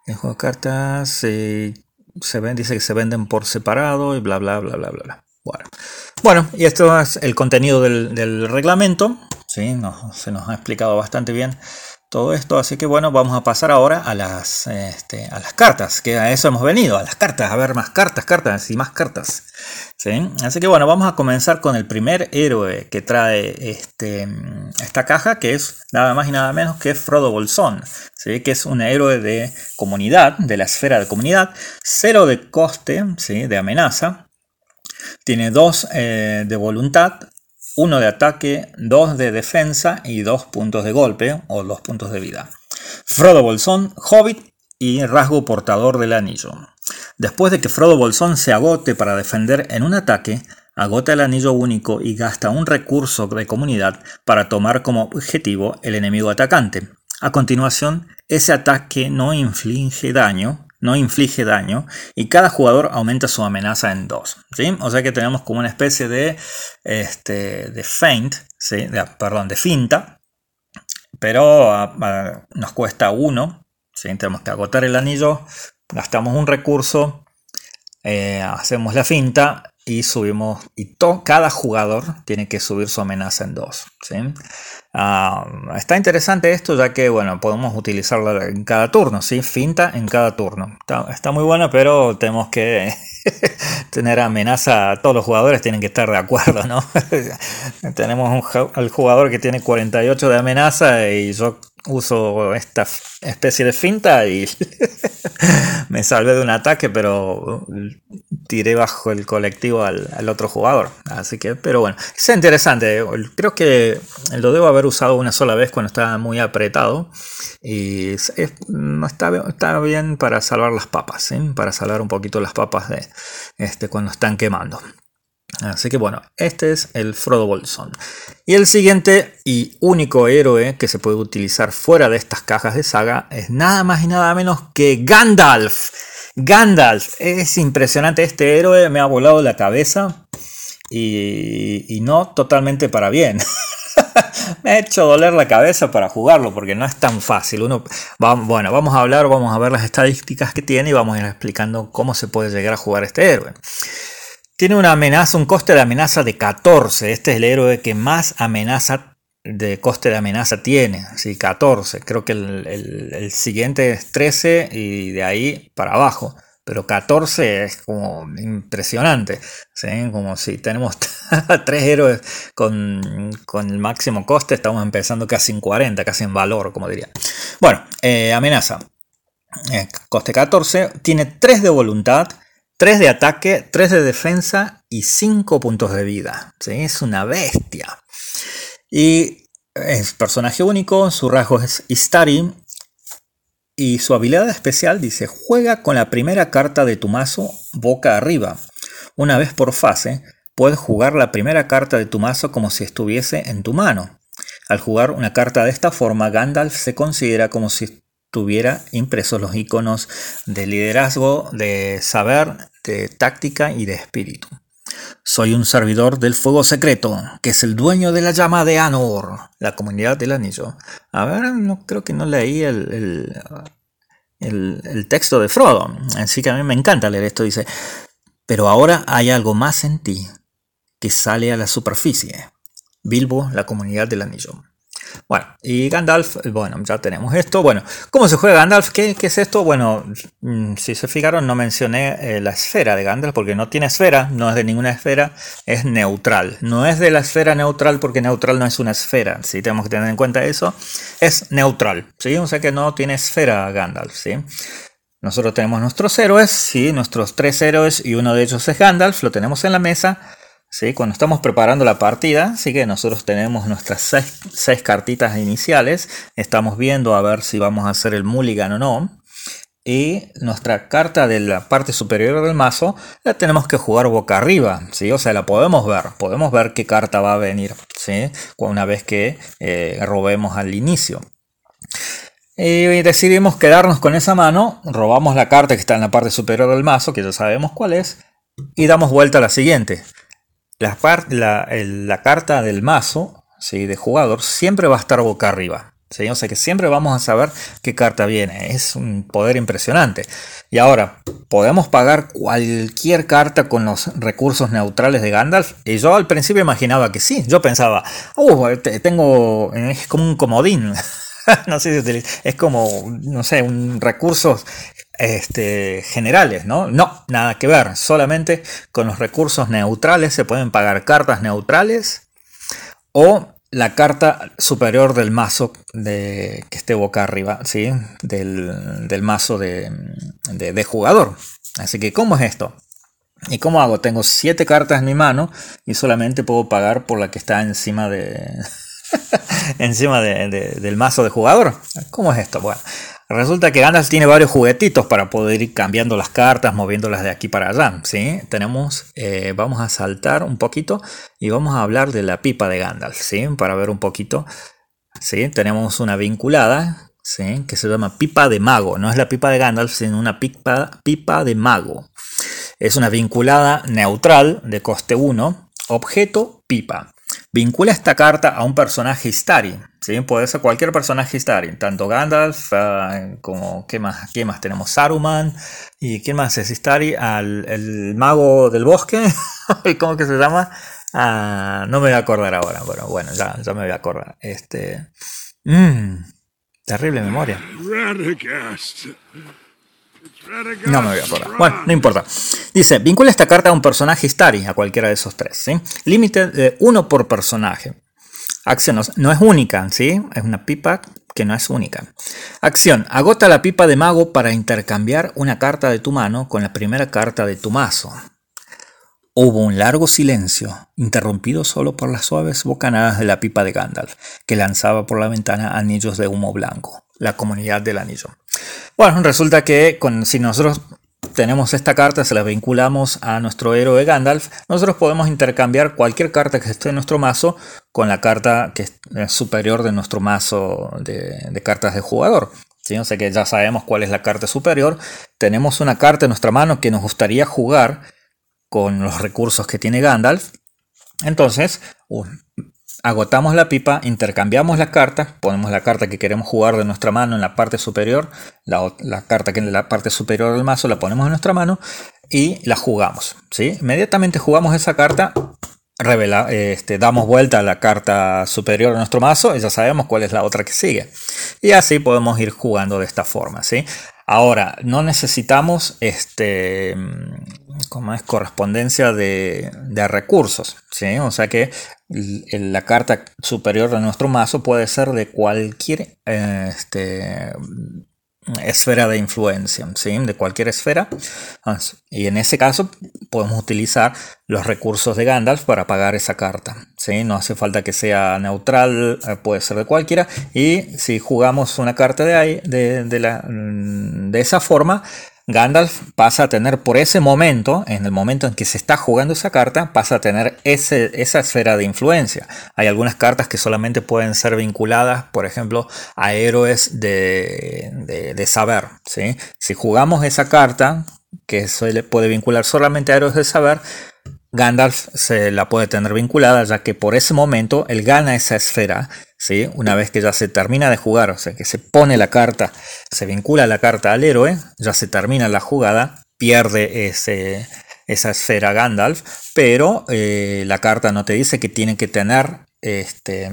el juego de cartas se ven, dice que se venden por separado y bla bla bla bla bla. Bueno. Bueno, y esto es el contenido del, reglamento. ¿sí? se nos ha explicado bastante bien todo esto. Así que bueno, vamos a pasar ahora a las, este, a las cartas, que a eso hemos venido, a las cartas, a ver más cartas, cartas y más cartas. Así que bueno, vamos a comenzar con el primer héroe que trae este, esta caja, que es nada más y nada menos que Frodo Bolsón, ¿sí? que es un héroe de comunidad, de la esfera de comunidad, cero de coste, ¿sí? de amenaza, tiene dos eh, de voluntad, uno de ataque, dos de defensa y dos puntos de golpe o dos puntos de vida. Frodo Bolsón, hobbit y rasgo portador del anillo. Después de que Frodo Bolsón se agote para defender en un ataque, agota el anillo único y gasta un recurso de comunidad para tomar como objetivo el enemigo atacante. A continuación, ese ataque no inflige daño, no inflige daño y cada jugador aumenta su amenaza en 2. ¿sí? O sea que tenemos como una especie de, este, de feint, ¿sí? perdón, de finta, pero ah, ah, nos cuesta 1. ¿sí? Tenemos que agotar el anillo, gastamos un recurso, eh, hacemos la finta y subimos, y cada jugador tiene que subir su amenaza en 2. ¿sí? Ah, está interesante esto ya que bueno podemos utilizarla en cada turno, ¿sí? finta en cada turno. Está, muy buena pero tenemos que [LAUGHS] tener amenaza, todos los jugadores tienen que estar de acuerdo, ¿no? [LAUGHS] Tenemos un, al jugador que tiene 48 de amenaza y yo uso esta especie de finta y [LAUGHS] me salvé de un ataque, pero tiré bajo el colectivo al, otro jugador. Así que, pero bueno, es interesante. Creo que lo debo haber usado una sola vez cuando estaba muy apretado. Y está, está bien para salvar las papas, para salvar un poquito las papas de este, cuando están quemando. Así que bueno, este es el Frodo Bolsón. Y el siguiente y único héroe que se puede utilizar fuera de estas cajas de saga es nada más y nada menos que Gandalf. Gandalf, es impresionante este héroe, me ha volado la cabeza y, no totalmente para bien. [LAUGHS] me ha hecho doler la cabeza para jugarlo porque no es tan fácil. Bueno, vamos a hablar, vamos a ver las estadísticas que tiene y vamos a ir explicando cómo se puede llegar a jugar este héroe. Tiene una amenaza, un coste de amenaza de 14. Este es el héroe que más amenaza de coste de amenaza tiene. Sí, 14. Creo que el, siguiente es 13 y de ahí para abajo. Pero 14 es como impresionante. Como si tenemos [LAUGHS] tres héroes con, el máximo coste, estamos empezando casi en 40, casi en valor, como diría. Bueno, eh, amenaza. Eh, coste 14. Tiene 3 de voluntad 3 de ataque, 3 de defensa y 5 puntos de vida. ¿sí? Es una bestia. Y es personaje único, su rasgo es Istari. Y su habilidad especial dice, juega con la primera carta de tu mazo boca arriba. Una vez por fase, puedes jugar la primera carta de tu mazo como si estuviese en tu mano. Al jugar una carta de esta forma, Gandalf se considera como si tuviera impresos los iconos de liderazgo, de saber, de táctica y de espíritu. Soy un servidor del fuego secreto, que es el dueño de la llama de Anor, la comunidad del anillo. A ver, no creo que no leí el, el, el texto de Frodo, así que a mí me encanta leer esto. Dice, pero ahora hay algo más en ti que sale a la superficie. Bilbo, la comunidad del anillo. Bueno, y Gandalf, bueno, ya tenemos esto. Bueno, ¿cómo se juega Gandalf? ¿Qué, es esto? Bueno, mm, si se fijaron, no mencioné eh, la esfera de Gandalf porque no tiene esfera, no es de ninguna esfera, es neutral. No es de la esfera neutral porque neutral no es una esfera, si tenemos que tener en cuenta eso. Es neutral, ¿sí? O sea que no tiene esfera Gandalf, ¿sí? Nosotros tenemos nuestros héroes, sí, nuestros tres héroes y uno de ellos es Gandalf, lo tenemos en la mesa. ¿Sí? Cuando estamos preparando la partida, sí que nosotros tenemos nuestras seis, cartitas iniciales, estamos viendo a ver si vamos a hacer el mulligan o no. Y nuestra carta de la parte superior del mazo la tenemos que jugar boca arriba, ¿sí? O sea, la podemos ver, podemos ver qué carta va a venir, ¿sí? Una vez que eh, robemos al inicio. Y decidimos quedarnos con esa mano, robamos la carta que está en la parte superior del mazo, que ya sabemos cuál es, y damos vuelta a la siguiente la, carta del mazo ¿sí? de jugador siempre va a estar boca arriba. O sea que siempre vamos a saber qué carta viene. Es un poder impresionante. Y ahora, podemos pagar cualquier carta con los recursos neutrales de Gandalf. Y yo al principio imaginaba que sí. Yo pensaba, uh, tengo. Es como un comodín. [LAUGHS] [LAUGHS] no sé si es como, no sé, un recursos este, generales, ¿no? No, nada que ver. Solamente con los recursos neutrales se pueden pagar cartas neutrales o la carta superior del mazo de, que esté boca arriba, ¿sí? Del, mazo de, de, jugador. Así que, ¿cómo es esto? ¿Y cómo hago? Tengo 7 cartas en mi mano y solamente puedo pagar por la que está encima de... [LAUGHS] encima del mazo de jugador. ¿Cómo es esto? Bueno, resulta que Gandalf tiene varios juguetitos para poder ir cambiando las cartas, moviéndolas de aquí para allá. ¿sí? Tenemos, eh, vamos a saltar un poquito y vamos a hablar de la pipa de Gandalf, ¿sí? para ver un poquito. ¿sí? Tenemos una vinculada ¿sí? que se llama pipa de mago. No es la pipa de Gandalf, sino una pipa, pipa de mago. Es una vinculada neutral de coste 1, objeto pipa. Vincula esta carta a un personaje Istari. ¿sí? Puede ser cualquier personaje Istari. Tanto Gandalf uh, como. ¿qué más? ¿Qué más? Tenemos Saruman. ¿Y quién más es Istari? Al el mago del bosque. [LAUGHS] ¿Cómo que se llama? Ah, no me voy a acordar ahora. Pero bueno, ya, me voy a acordar. Este. Mmm, terrible memoria. No me voy a acordar. Bueno, no importa. Dice, vincula esta carta a un personaje Istari, a cualquiera de esos tres. ¿sí? Límite de uno por personaje. Acción, no es única, ¿sí? Es una pipa que no es única. Acción, agota la pipa de mago para intercambiar una carta de tu mano con la primera carta de tu mazo. Hubo un largo silencio, interrumpido solo por las suaves bocanadas de la pipa de Gandalf, que lanzaba por la ventana anillos de humo blanco, la comunidad del anillo. Bueno, resulta que si nosotros tenemos esta carta, se la vinculamos a nuestro héroe Gandalf, nosotros podemos intercambiar cualquier carta que esté en nuestro mazo con la carta que es superior de nuestro mazo de, cartas de jugador. ¿sí? O sea que ya sabemos cuál es la carta superior. Tenemos una carta en nuestra mano que nos gustaría jugar con los recursos que tiene Gandalf. Entonces, agotamos la pipa, intercambiamos las cartas, ponemos la carta que queremos jugar de nuestra mano en la parte superior, la, carta que en la parte superior del mazo la ponemos en nuestra mano y la jugamos. ¿sí? Inmediatamente jugamos esa carta, revela, este, damos vuelta a la carta superior de nuestro mazo y ya sabemos cuál es la otra que sigue. Y así podemos ir jugando de esta forma. ¿sí? Ahora, no necesitamos este, como es correspondencia de, recursos. ¿sí? O sea que la carta superior de nuestro mazo puede ser de cualquier este, esfera de influencia, ¿sí? de cualquier esfera. Y en ese caso podemos utilizar los recursos de Gandalf para pagar esa carta. ¿sí? No hace falta que sea neutral, eh, puede ser de cualquiera. Y si jugamos una carta de, ahí, de, la, mm, de esa forma, Gandalf pasa a tener por ese momento, en el momento en que se está jugando esa carta, pasa a tener ese, esa esfera de influencia. Hay algunas cartas que solamente pueden ser vinculadas, por ejemplo, a héroes de, de, saber. ¿sí? Si jugamos esa carta, que suele, puede vincular solamente a héroes de saber, Gandalf se la puede tener vinculada, ya que por ese momento él gana esa esfera, ¿sí? una vez que ya se termina de jugar, o sea que se pone la carta, se vincula la carta al héroe, ya se termina la jugada, pierde ese, esa esfera Gandalf, pero eh, la carta no te dice que tiene que tener este,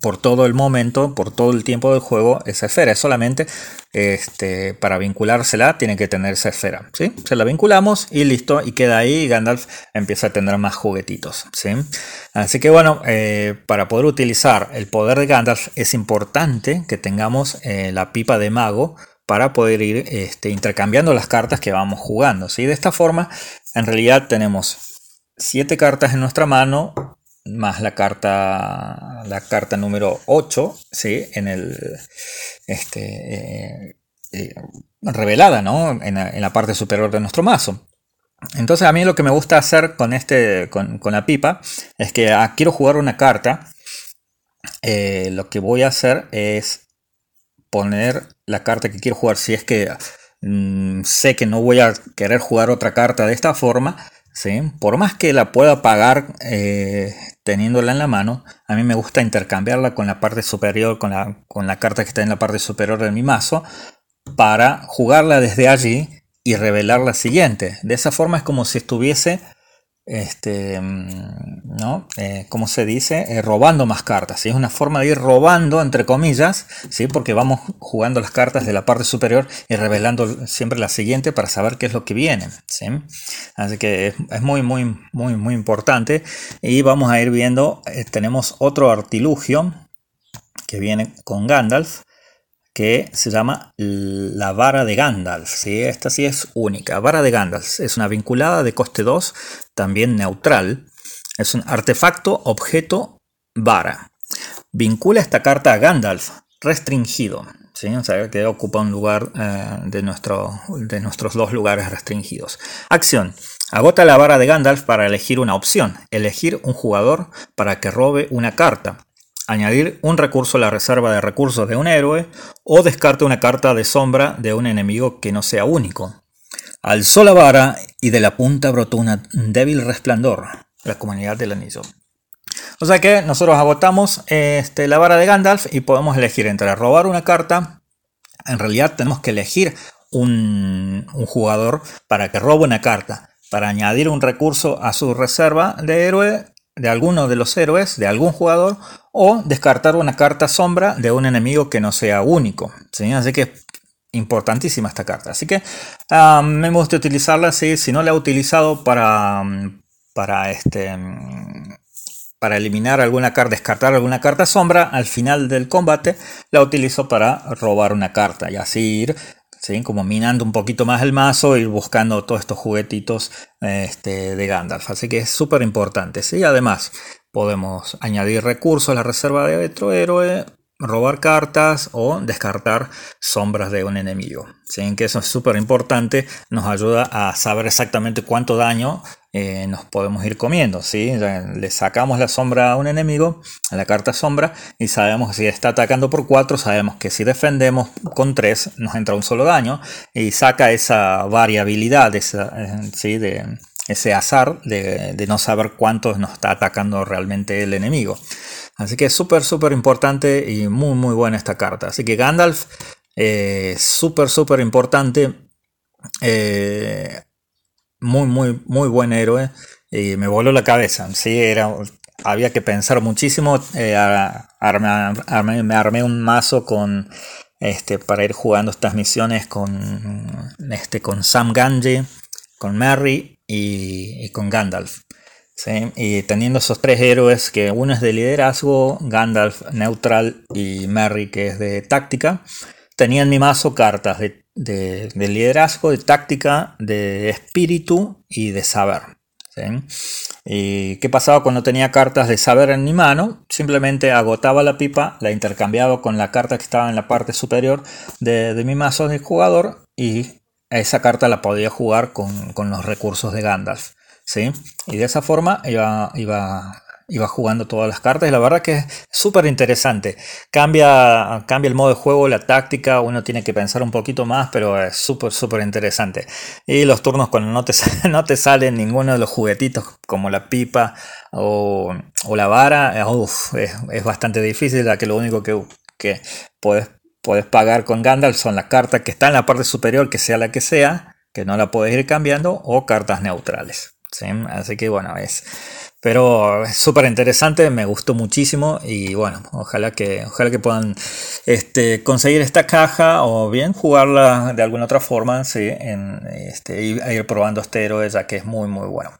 por todo el momento, por todo el tiempo del juego, esa esfera. Es solamente este, para vinculársela, tiene que tener esa esfera. ¿sí? Se la vinculamos y listo, y queda ahí. Gandalf empieza a tener más juguetitos. ¿sí? Así que bueno, eh, para poder utilizar el poder de Gandalf, es importante que tengamos eh, la pipa de mago para poder ir este, intercambiando las cartas que vamos jugando. ¿sí? De esta forma, en realidad tenemos 7 cartas en nuestra mano más la carta, la carta número 8, ¿sí? En el, este, eh, eh, revelada, ¿no? En la, parte superior de nuestro mazo. Entonces a mí lo que me gusta hacer con, este, con, la pipa es que ah, quiero jugar una carta. Eh, lo que voy a hacer es poner la carta que quiero jugar. Si es que mm, sé que no voy a querer jugar otra carta de esta forma, ¿sí? por más que la pueda pagar teniéndola en la mano, a mí me gusta intercambiarla con la parte superior, con la, con la carta que está en la parte superior de mi mazo, para jugarla desde allí y revelar la siguiente. De esa forma es como si estuviese este, mm, ¿no? Eh, ¿Cómo se dice? Eh, robando más cartas. Es una forma de ir robando, entre comillas, ¿sí? porque vamos jugando las cartas de la parte superior y revelando siempre la siguiente para saber qué es lo que viene. ¿sí? Así que es, muy, muy, muy, muy importante. Y vamos a ir viendo, eh, tenemos otro artilugio que viene con Gandalf que se llama la vara de Gandalf. ¿sí? Esta sí es única. Vara de Gandalf es una vinculada de coste 2, también neutral. Es un artefacto, objeto, vara. Vincula esta carta a Gandalf, restringido. ¿sí? O sea, que ocupa un lugar eh, de, de nuestros dos lugares restringidos. Acción. Agota la vara de Gandalf para elegir una opción. Elegir un jugador para que robe una carta añadir un recurso a la reserva de recursos de un héroe o descarte una carta de sombra de un enemigo que no sea único. Alzó la vara y de la punta brotó un débil resplandor, la comunidad del anillo. O sea que nosotros agotamos este, la vara de Gandalf y podemos elegir entre robar una carta. En realidad tenemos que elegir un, un jugador para que robe una carta, para añadir un recurso a su reserva de héroe de alguno de los héroes, de algún jugador, o descartar una carta sombra de un enemigo que no sea único. Así que importantísima esta carta. Así que ah, me gusta utilizarla. ¿sí? Si no la he utilizado para, para, este, para eliminar alguna carta, descartar alguna carta sombra, al final del combate la utilizo para robar una carta y así ir como minando un poquito más el mazo, ir buscando todos estos juguetitos este, de Gandalf. Así que es súper importante. ¿sí? Además, podemos añadir recursos a la reserva de otro héroe, robar cartas o descartar sombras de un enemigo. ¿sí? Que eso es súper importante, nos ayuda a saber exactamente cuánto daño eh, nos podemos ir comiendo. ¿sí? Le sacamos la sombra a un enemigo, a la carta sombra, y sabemos que si está atacando por 4, sabemos que si defendemos con 3 nos entra un solo daño y saca esa variabilidad esa, eh, ¿sí? de ese azar de, de no saber cuántos nos está atacando realmente el enemigo. Así que es súper, súper importante y muy, muy buena esta carta. Así que Gandalf, eh, súper, súper importante. Eh, muy, muy, muy buen héroe. Y me voló la cabeza. Sí, era, había que pensar muchísimo. Eh, me armé un mazo con, este, para ir jugando estas misiones con, este, con Sam Ganji, con Merry y con Gandalf. Y teniendo esos tres héroes, que uno es de liderazgo, Gandalf neutral y Merry que es de táctica, tenía en mi mazo cartas de, liderazgo, de táctica, de espíritu y de saber. ¿Y qué pasaba cuando tenía cartas de saber en mi mano? Simplemente agotaba la pipa, la intercambiaba con la carta que estaba en la parte superior de, mi mazo de jugador y esa carta la podía jugar con, con los recursos de Gandalf. ¿sí? Y de esa forma iba, iba, iba jugando todas las cartas y la verdad que es súper interesante. Cambia, cambia el modo de juego, la táctica, uno tiene que pensar un poquito más, pero es súper, súper interesante. Y los turnos cuando no te, [LAUGHS] no te salen ninguno de los juguetitos como la pipa o, la vara, es, bastante difícil, ya que lo único que, que puedes, puedes pagar con Gandalf son las cartas que están en la parte superior, que sea la que sea, que no la puedes ir cambiando, o cartas neutrales. Así que bueno, es... Pero es súper interesante, me gustó muchísimo y bueno, ojalá que, ojalá que puedan este, conseguir esta caja o bien jugarla de alguna otra forma, ¿sí? en, este, ir probando este héroe ya que es muy muy bueno.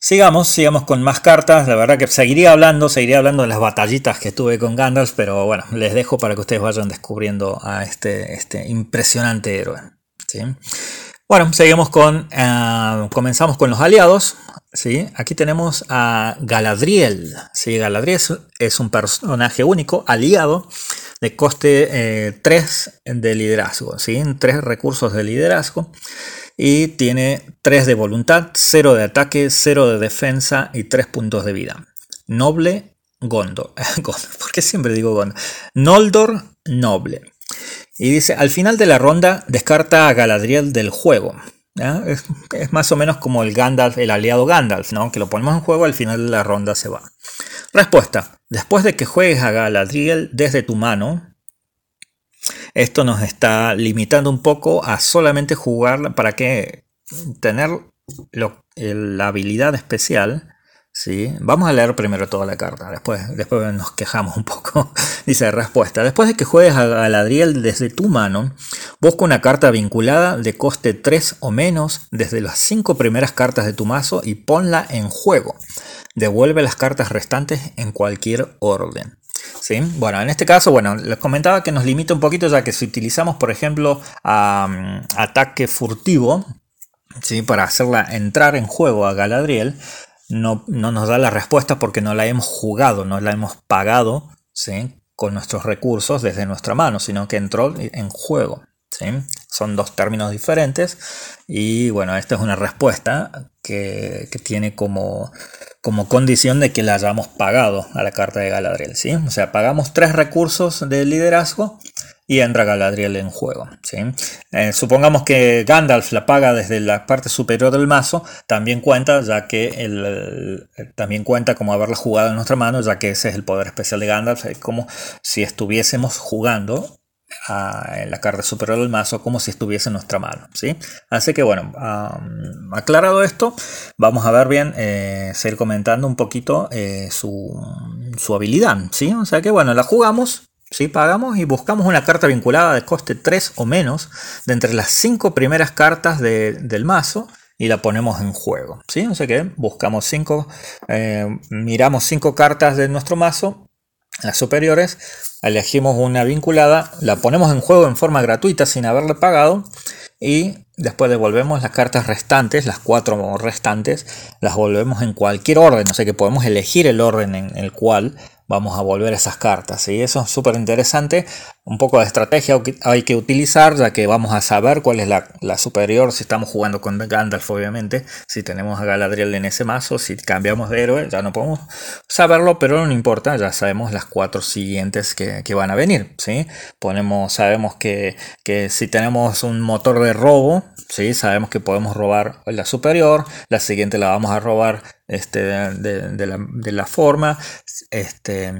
Sigamos, sigamos con más cartas. La verdad que seguiría hablando, seguiría hablando de las batallitas que tuve con Gandalf, pero bueno, les dejo para que ustedes vayan descubriendo a este, este impresionante héroe. ¿sí? Bueno, seguimos con, eh, comenzamos con los aliados. ¿sí? Aquí tenemos a Galadriel. ¿sí? Galadriel es un personaje único, aliado, de coste 3 eh, de liderazgo. ¿sí? 3 recursos de liderazgo. Y tiene 3 de voluntad, 0 de ataque, 0 de defensa y 3 puntos de vida. Noble [LAUGHS] Gondor. ¿Por qué siempre digo Gondor? Noldor Noble. Y dice, al final de la ronda descarta a Galadriel del juego. Es, más o menos como el Gandalf, el aliado Gandalf, ¿no? Que lo ponemos en juego, al final de la ronda se va. Respuesta. Después de que juegues a Galadriel desde tu mano, esto nos está limitando un poco a solamente jugar para que tener la habilidad especial ¿sí? Vamos a leer primero toda la carta, después, después nos quejamos un poco. [LAUGHS] Dice respuesta. Después de que juegues a Galadriel desde tu mano, busca una carta vinculada de coste 3 o menos desde las 5 primeras cartas de tu mazo y ponla en juego. Devuelve las cartas restantes en cualquier orden. ¿Sí? Bueno, en este caso, bueno, les comentaba que nos limita un poquito ya que si utilizamos, por ejemplo, ataque furtivo, ¿sí? para hacerla entrar en juego a Galadriel, no, nos da la respuesta porque no la hemos jugado, no la hemos pagado ¿sí? con nuestros recursos desde nuestra mano, sino que entró en juego. ¿sí? Son dos términos diferentes y bueno, esta es una respuesta que, tiene como, como condición de que la hayamos pagado a la carta de Galadriel. ¿sí? O sea, pagamos tres recursos de liderazgo y entra Galadriel en juego. ¿sí? Eh, supongamos que Gandalf la paga desde la parte superior del mazo, también cuenta, ya que el, también cuenta como haberla jugado en nuestra mano, ya que ese es el poder especial de Gandalf, es como si estuviésemos jugando en la carta superior del mazo como si estuviese en nuestra mano. ¿sí? Así que bueno, aclarado esto, vamos a ver bien, eh, seguir comentando un poquito eh, su, su, habilidad. ¿sí? O sea que bueno, la jugamos ¿sí? Pagamos y buscamos una carta vinculada de coste 3 o menos de entre las 5 primeras cartas del mazo y la ponemos en juego. ¿sí? O sea que buscamos 5, eh, miramos 5 cartas de nuestro mazo, las superiores, elegimos una vinculada, la ponemos en juego en forma gratuita sin haberle pagado y después devolvemos las cartas restantes, las 4 restantes, las volvemos en cualquier orden, o sea que podemos elegir el orden en el cual vamos a volver esas cartas. Y eso es súper interesante. Un poco de estrategia hay que utilizar, ya que vamos a saber cuál es la, superior si estamos jugando con Gandalf, obviamente. Si tenemos a Galadriel en ese mazo, si cambiamos de héroe, ya no podemos saberlo, pero no importa, ya sabemos las cuatro siguientes que, van a venir. ¿sí? Ponemos, sabemos que, que si tenemos un motor de robo, ¿sí? sabemos que podemos robar la superior, la siguiente la vamos a robar este, de, la, de la forma. Este,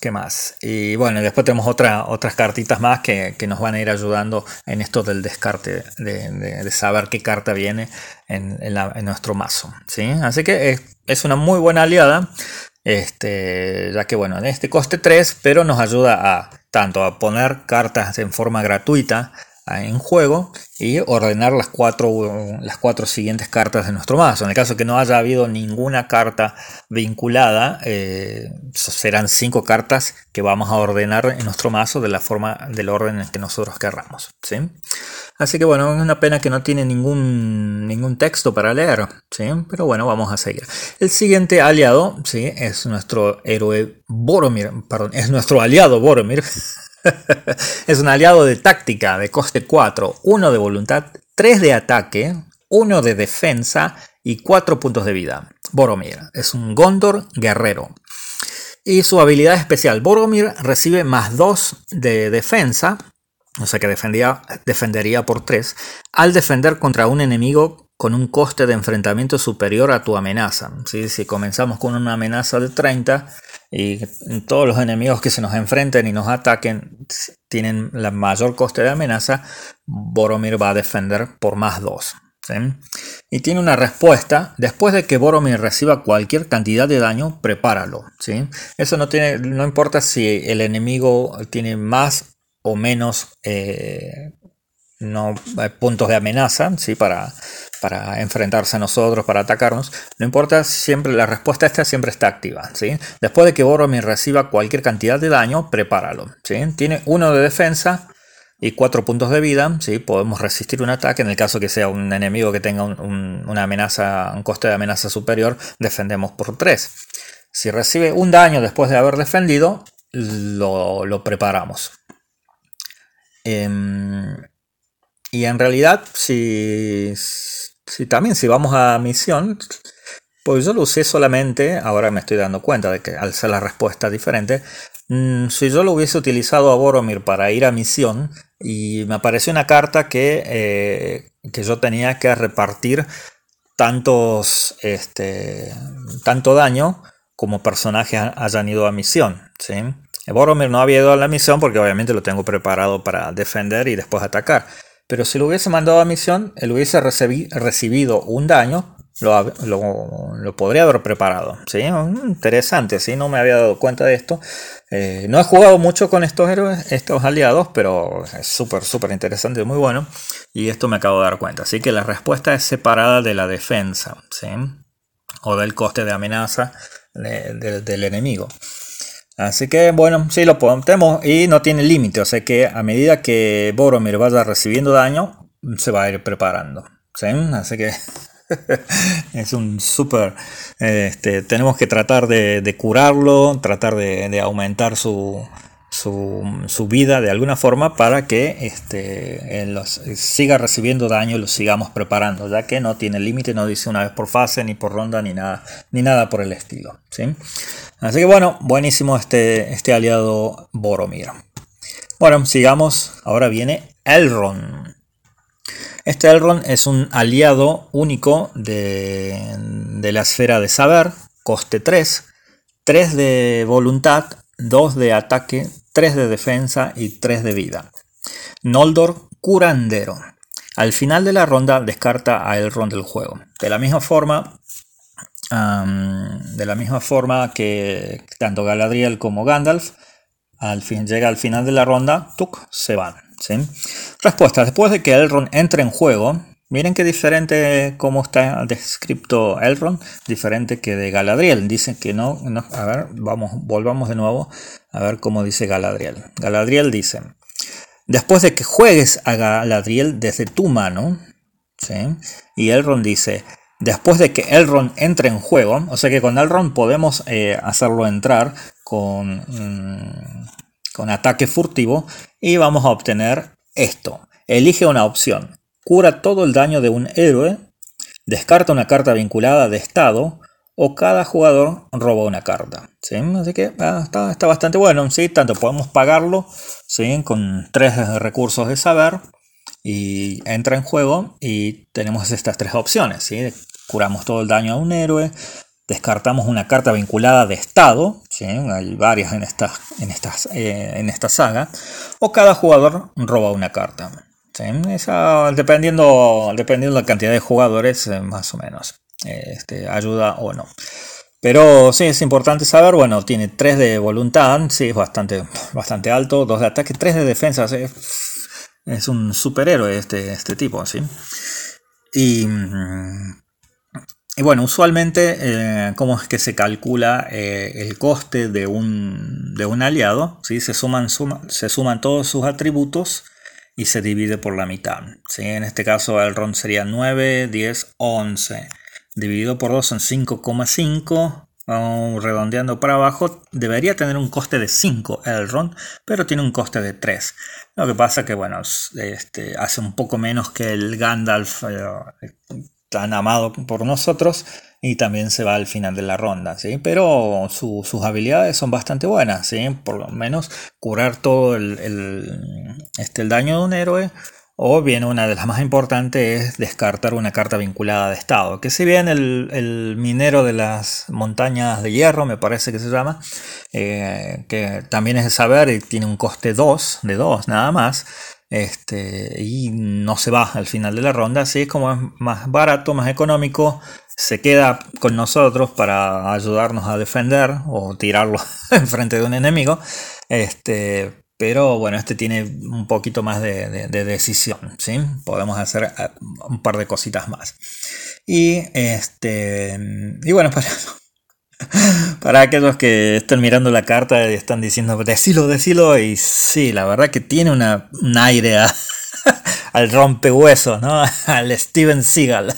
¿Qué más? Y bueno, después tenemos otra, otras cartitas más que, nos van a ir ayudando en esto del descarte, de, saber qué carta viene en, nuestro mazo. ¿sí? Así que es, una muy buena aliada, este, ya que bueno, en este coste 3, pero nos ayuda a tanto a poner cartas en forma gratuita en juego y ordenar las cuatro, las cuatro siguientes cartas de nuestro mazo. En el caso que no haya habido ninguna carta vinculada, eh, serán cinco cartas que vamos a ordenar en nuestro mazo de la forma del orden en que nosotros querramos. ¿sí? Así que bueno, es una pena que no tiene ningún, ningún texto para leer, ¿sí? pero bueno, vamos a seguir. El siguiente aliado ¿sí? es nuestro héroe Boromir, perdón, es nuestro aliado Boromir. [LAUGHS] [LAUGHS] es un aliado de táctica de coste 4, 1 de voluntad, 3 de ataque, 1 de defensa y 4 puntos de vida. Boromir es un Gondor guerrero. Y su habilidad especial, Boromir recibe más 2 de defensa, o sea que defendía, defendería por 3, al defender contra un enemigo con un coste de enfrentamiento superior a tu amenaza. Si comenzamos con una amenaza de 30, y todos los enemigos que se nos enfrenten y nos ataquen tienen la mayor coste de amenaza, Boromir va a defender por más 2. Y tiene una respuesta, después de que Boromir reciba cualquier cantidad de daño, prepáralo. Eso no, tiene, no importa si el enemigo tiene más o menos eh, eh, puntos de amenaza ¿sí? para, para enfrentarse a nosotros, para atacarnos, no importa, siempre la respuesta esta siempre está activa. ¿sí? Después de que Boromir reciba cualquier cantidad de daño, prepáralo. ¿sí? Tiene uno de defensa y cuatro puntos de vida. ¿sí? Podemos resistir un ataque. En el caso que sea un enemigo que tenga una amenaza, un coste de amenaza superior, defendemos por tres. Si recibe un daño después de haber defendido, lo, preparamos. Em, y en realidad, si Sí, también si vamos a misión, pues yo lo usé solamente, ahora me estoy dando cuenta de que al ser la respuesta diferente, mm, si yo lo hubiese utilizado a Boromir para ir a misión y me apareció una carta que, eh, que yo tenía que repartir tantos, este, tanto daño como personajes hayan ido a misión. ¿sí? Boromir no había ido a la misión porque obviamente lo tengo preparado para defender y después atacar. Pero si lo hubiese mandado a misión, él hubiese recibido un daño, lo, podría haber preparado. ¿sí? Interesante, ¿sí? no me había dado cuenta de esto. Eh, no he jugado mucho con estos héroes, estos aliados, pero es súper, súper interesante, muy bueno. Y esto me acabo de dar cuenta. Así que la respuesta es separada de la defensa, ¿sí? o del coste de amenaza del enemigo. Así que bueno, sí lo podemos y no tiene límite, o sea que a medida que Boromir vaya recibiendo daño, se va a ir preparando. Así que [LAUGHS] es un súper... Este, tenemos que tratar de, curarlo, tratar de, aumentar su, su, vida de alguna forma para que este, los, siga recibiendo daño y lo sigamos preparando, ya que no tiene límite, no dice una vez por fase, ni por ronda, ni nada, ni nada por el estilo. ¿sí? Así que bueno, buenísimo este, este aliado Boromir. Bueno, sigamos. Ahora viene Elrond. Este Elrond es un aliado único de, de la esfera de saber, coste 3, 3 de voluntad, 2 de ataque, 3 de defensa y 3 de vida. Noldor curandero. Al final de la ronda descarta a Elrond del juego. De la misma forma, de la misma forma que tanto Galadriel como Gandalf, al llega al final de la ronda, tuk, se van. Respuesta, después de que Elrond entre en juego, miren qué diferente como está descrito Elrond, diferente que de Galadriel. Dicen que no, a ver, vamos, volvamos de nuevo a ver cómo dice Galadriel. Galadriel dice, después de que juegues a Galadriel desde tu mano, y Elrond dice, después de que Elrond entre en juego, o sea que con Elrond podemos eh, hacerlo entrar con, mm, con ataque furtivo y vamos a obtener esto. Elige una opción. Cura todo el daño de un héroe, descarta una carta vinculada de estado o cada jugador roba una carta. ¿sí? Así que ah, está, bastante bueno. ¿sí? Tanto podemos pagarlo ¿sí? con tres recursos de saber y entra en juego y tenemos estas tres opciones. ¿sí? Curamos todo el daño a un héroe, descartamos una carta vinculada de estado, ¿sí? hay varias en en, eh, en esta saga, o cada jugador roba una carta. Dependiendo, dependiendo de la cantidad de jugadores, eh, más o menos, este, ayuda o no. Pero sí, es importante saber, bueno, tiene 3 de voluntad, sí, es bastante, bastante alto, 2 de ataque, 3 de defensa, es un superhéroe este, este tipo, ¿sí? Y y bueno, usualmente, eh, ¿cómo es que se calcula eh, el coste de un, de un aliado? ¿sí? Se, suman, se suman todos sus atributos y se divide por la mitad. ¿sí? En este caso, el RON sería 9, 10, 11. Dividido por 2 son 5,5. redondeando para abajo, debería tener un coste de 5 el RON, pero tiene un coste de 3. Lo que pasa que, bueno, este, hace un poco menos que el Gandalf. Eh, tan amado por nosotros y también se va al final de la ronda, ¿sí? Pero sus habilidades son bastante buenas, ¿sí? Por lo menos curar todo el, este, el daño de un héroe o bien una de las más importantes es descartar una carta vinculada de estado. Que si bien el, minero de las montañas de hierro, me parece que se llama, eh, que también es de saber y tiene un coste 2, de 2 nada más, este, y no se va al final de la ronda, así es como es más barato, más económico, se queda con nosotros para ayudarnos a defender o tirarlo [LAUGHS] enfrente de un enemigo. Este, pero bueno, este tiene un poquito más de, decisión, ¿sí? Podemos hacer eh, un par de cositas más. Y este, y bueno, para [LAUGHS] Para aquellos que estén mirando la carta y están diciendo, decilo, decilo, y sí, la verdad que tiene una, un aire [LAUGHS] al rompehueso, ¿no? Al Steven Seagal.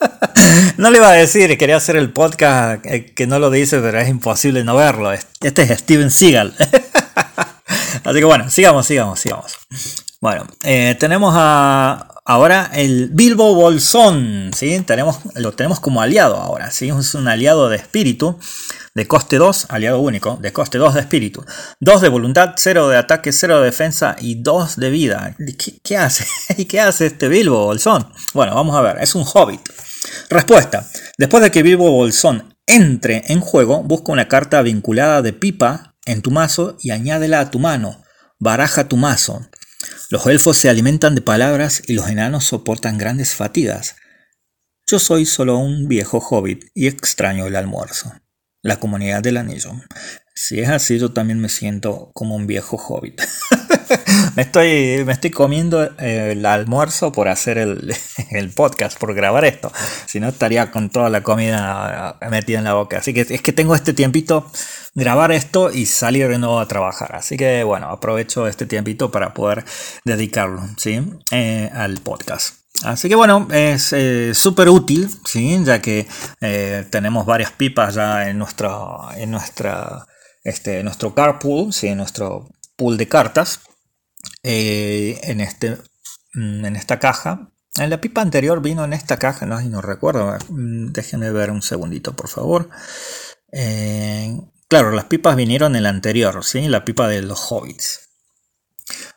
[LAUGHS] No le iba a decir, quería hacer el podcast eh, que no lo dice, pero es imposible no verlo. Este es Steven Seagal. [LAUGHS] Así que bueno, sigamos, sigamos, sigamos. Bueno, eh, tenemos ahora el Bilbo Bolsón, ¿sí? Tenemos, lo tenemos como aliado ahora, ¿sí? Es un aliado de espíritu, de coste 2, aliado único, de coste 2 de espíritu. 2 de voluntad, 0 de ataque, 0 de defensa y 2 de vida. ¿Qué, hace? [LAUGHS] ¿Y qué hace este Bilbo Bolsón? Bueno, vamos a ver, es un hobbit. Respuesta. Después de que Bilbo Bolsón entre en juego, busca una carta vinculada de pipa en tu mazo y añádela a tu mano. Baraja tu mazo. Los elfos se alimentan de palabras y los enanos soportan grandes fatigas. Yo soy solo un viejo hobbit y extraño el almuerzo. La comunidad del anillo. Si es así, yo también me siento como un viejo hobbit. [LAUGHS] me, estoy, me estoy comiendo eh, el almuerzo por hacer el, [LAUGHS] el, podcast, por grabar esto. Si no, estaría con toda la comida metida en la boca. Así que es que tengo este tiempito grabar esto y salir de nuevo a trabajar. Así que bueno, aprovecho este tiempito para poder dedicarlo ¿sí? Eh, al podcast. Así que bueno, es eh, súper útil, ¿sí? ya que eh, tenemos varias pipas ya en, nuestro, en nuestra, este, nuestro carpool, ¿sí? nuestro pool de cartas, en, este, mm, en esta caja. En la pipa anterior vino en esta caja, no, no recuerdo, mm, déjenme ver un segundito por favor. Claro, las pipas vinieron en el anterior, ¿sí? La pipa de los hobbits.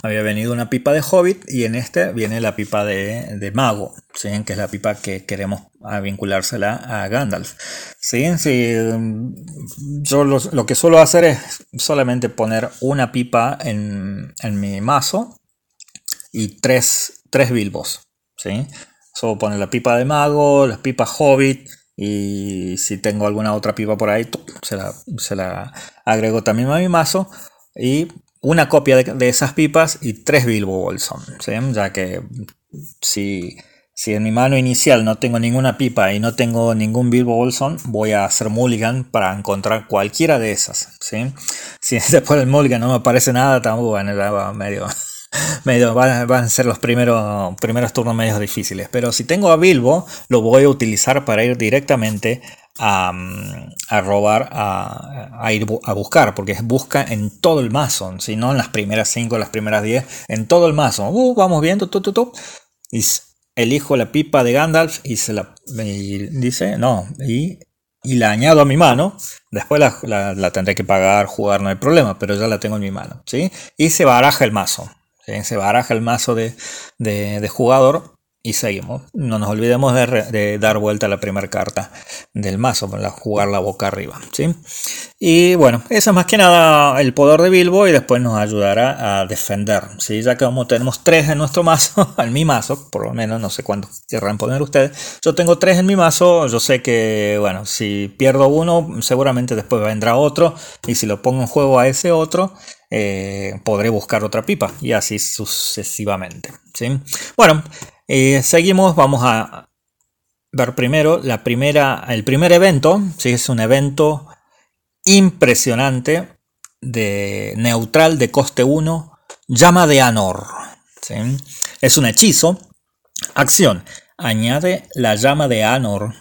Había venido una pipa de hobbit y en este viene la pipa de, mago, ¿sí? que es la pipa que queremos vinculársela a Gandalf. ¿sí? yo lo, que suelo hacer es solamente poner una pipa en, mi mazo y tres, tres bilbos. ¿sí? Solo poner la pipa de mago, las pipas hobbit y si tengo alguna otra pipa por ahí, se la, se la agrego también a mi mazo. Y una copia de, esas pipas y tres Bilbo Bolson. Ya que si, si en mi mano inicial no tengo ninguna pipa y no tengo ningún Bilbo Bolson, voy a hacer mulligan para encontrar cualquiera de esas. ¿sí? Si [LAUGHS] después del mulligan no me aparece nada, tampoco bueno, va medio [LAUGHS] medio, van, a ser los primeros, primeros turnos medios difíciles. Pero si tengo a Bilbo, lo voy a utilizar para ir directamente a, robar, a, ir a buscar, porque busca en todo el mazo, si no en las primeras 5, las primeras 10, en todo el mazo. Uh, vamos viendo, elijo la pipa de Gandalf y se la dice, no, y, la añado a mi mano. Después la, tendré que pagar, jugar, no hay problema, pero ya la tengo en mi mano. ¿sí? Y se baraja el mazo. Se baraja el mazo de, de, jugador y seguimos. No nos olvidemos de, dar vuelta a la primera carta del mazo para jugarla boca arriba. ¿sí? Y bueno, eso es más que nada el poder de Bilbo y después nos ayudará a defender. ¿sí? Ya que como tenemos tres en nuestro mazo, [LAUGHS] en mi mazo, por lo menos, no sé cuánto querrán poner ustedes. Yo tengo tres en mi mazo, yo sé que, bueno, si pierdo uno, seguramente después vendrá otro. Y si lo pongo en juego a ese otro, eh, podré buscar otra pipa y así sucesivamente. ¿sí? Bueno, eh, seguimos, vamos a ver primero la primera, el primer evento, ¿sí? es un evento impresionante de neutral de coste 1, llama de Anor. Es un hechizo. Acción. Añade la llama de Anor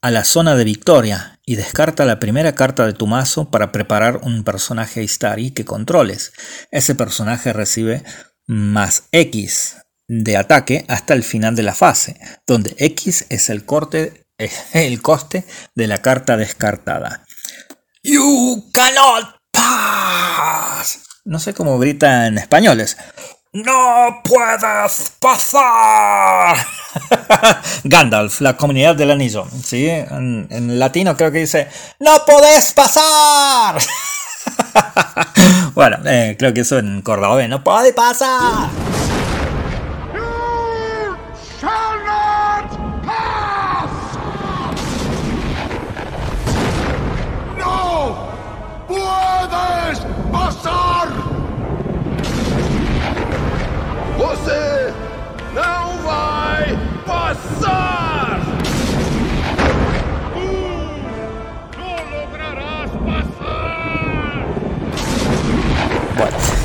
a la zona de victoria y descarta la primera carta de tu mazo para preparar un personaje Istari que controles. Ese personaje recibe más X de ataque hasta el final de la fase, donde X es el, corte, [LAUGHS] el coste de la carta descartada. You cannot pass. No sé cómo grita en españoles. ¡No puedes pasar! [LAUGHS] Gandalf, la comunidad del anillo. ¿sí? En, latino creo que dice: ¡No podés pasar! [LAUGHS] bueno, eh, creo que eso en cordobés: ¡No puede pasar!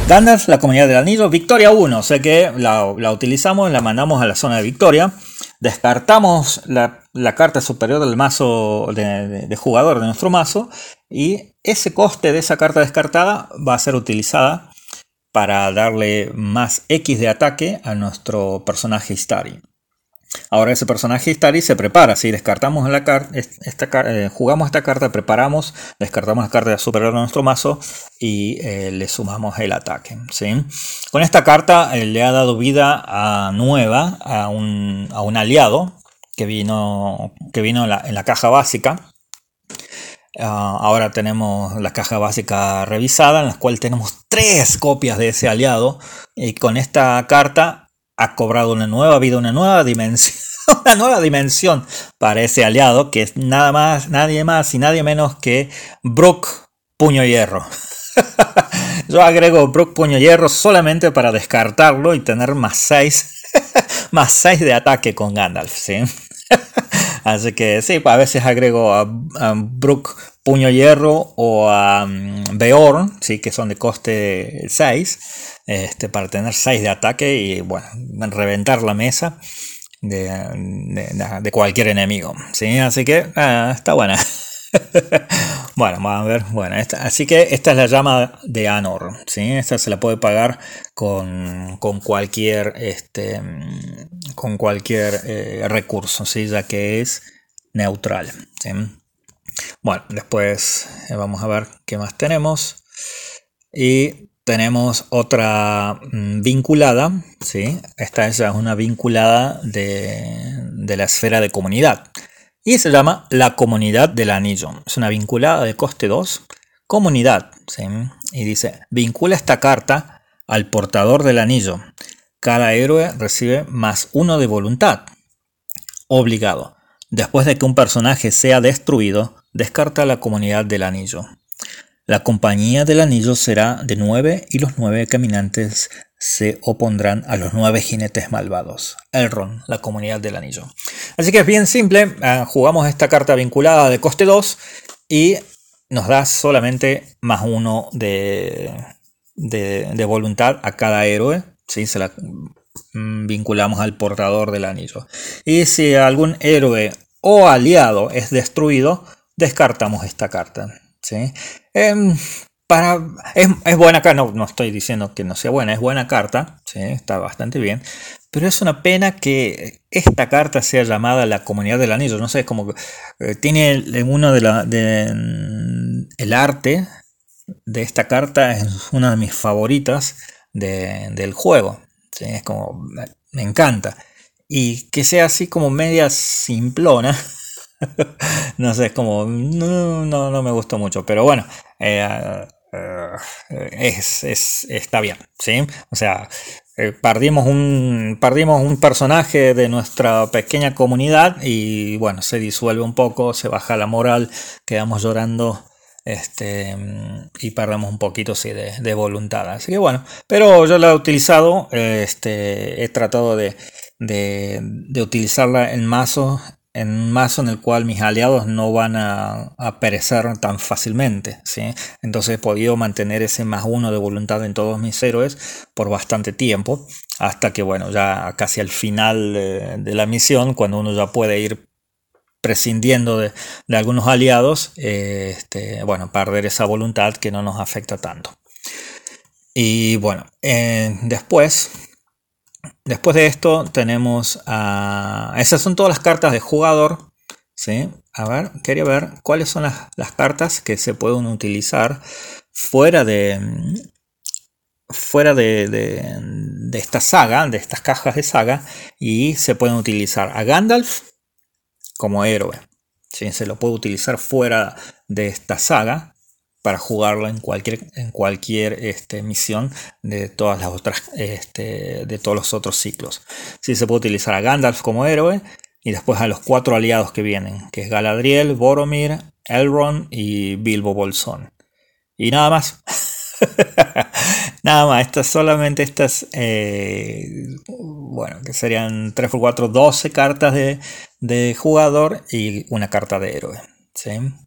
Gandalf, la comunidad del anillo, Victoria 1, sé que la, utilizamos, la mandamos a la zona de Victoria, descartamos la, carta superior del mazo de, de, jugador de nuestro mazo y ese coste de esa carta descartada va a ser utilizada para darle más X de ataque a nuestro personaje Istari. Ahora ese personaje Istari se prepara, si descartamos la carta, eh, jugamos esta carta, preparamos, descartamos la carta de nuestro mazo y eh, le sumamos el ataque. ¿sí? Con esta carta eh, le ha dado vida a nueva, a un, aliado que vino, que vino en, la, caja básica. Ah, ahora tenemos la caja básica revisada, en la cual tenemos tres copias de ese aliado. Y con esta carta ha cobrado una nueva vida, una nueva dimensión. [LAUGHS] Una nueva dimensión para ese aliado que es nada más, nadie más y nadie menos que Brook Puño Hierro. [LAUGHS] Yo agrego Brook Puño Hierro solamente para descartarlo y tener más 6 [LAUGHS] más 6 de ataque con Gandalf, ¿sí? Así que sí, a veces agrego a, Brook Puño Hierro o a um, Beorn, ¿sí? que son de coste 6, este, para tener 6 de ataque y bueno, reventar la mesa de, cualquier enemigo. ¿sí? Así que está buena. [LAUGHS] bueno, vamos a ver. Bueno, así que esta es la llama de Anor. ¿sí? Esta se la puede pagar con, cualquier, este, con cualquier eh, recurso, ¿sí? ya que es neutral. Bueno, después eh, vamos a ver qué más tenemos. Y tenemos otra mm, vinculada. ¿sí? Esta es una vinculada de, de la esfera de comunidad y se llama La Comunidad del Anillo. Es una vinculada de coste 2, comunidad, y dice, vincula esta carta al portador del anillo. Cada héroe recibe más uno de voluntad. Obligado. Después de que un personaje sea destruido, descarta la comunidad del anillo. La compañía del anillo será de nueve y los nueve caminantes se opondrán a los nueve jinetes malvados. Elrond, la comunidad del anillo. Así que es bien simple, ah, jugamos esta carta vinculada de coste 2 y nos da solamente más uno de, de, voluntad a cada héroe. ¿sí? Se la mm, vinculamos al portador del anillo. Y si algún héroe o aliado es destruido, descartamos esta carta. ¿sí? Em, para, es, buena carta, no, no, estoy diciendo que no sea buena, es buena carta, está bastante bien, pero es una pena que esta carta sea llamada la comunidad del anillo, no sé, es como eh, tiene uno de la, de, el arte de esta carta es una de mis favoritas del juego, es como, me encanta, y que sea así como media simplona, [LAUGHS] no sé, es como, no, no, me gustó mucho, pero bueno, eh, eh, es, está bien, ¿sí? O sea, eh, perdimos, un, perdimos un personaje de nuestra pequeña comunidad y bueno, se disuelve un poco, se baja la moral, quedamos llorando este, y perdemos un poquito sí, de, voluntad. Así que bueno, pero yo la he utilizado, este, he tratado de, de, de utilizarla en mazo en un mazo en el cual mis aliados no van a, perecer tan fácilmente. ¿sí? Entonces he podido mantener ese más uno de voluntad en todos mis héroes por bastante tiempo, hasta que bueno, ya casi al final de, la misión, cuando uno ya puede ir prescindiendo de, algunos aliados, este, bueno, perder esa voluntad que no nos afecta tanto. Y bueno, eh, después Después de esto tenemos a... Esas son todas las cartas de jugador. ¿sí? A ver, quería ver cuáles son las, cartas que se pueden utilizar fuera de... Fuera de, de, esta saga, de estas cajas de saga, y se pueden utilizar a Gandalf como héroe. ¿sí? Se lo puede utilizar fuera de esta saga para jugarlo en cualquier, en cualquier este, misión de todas las otras, este, de todos los otros ciclos. Sí se puede utilizar a Gandalf como héroe y después a los cuatro aliados que vienen, que es Galadriel, Boromir, Elrond y Bilbo Bolsón. Y nada más. [LAUGHS] nada más, estas solamente estas, eh, bueno, que serían 3 x 4, 12 cartas de, de jugador y una carta de héroe.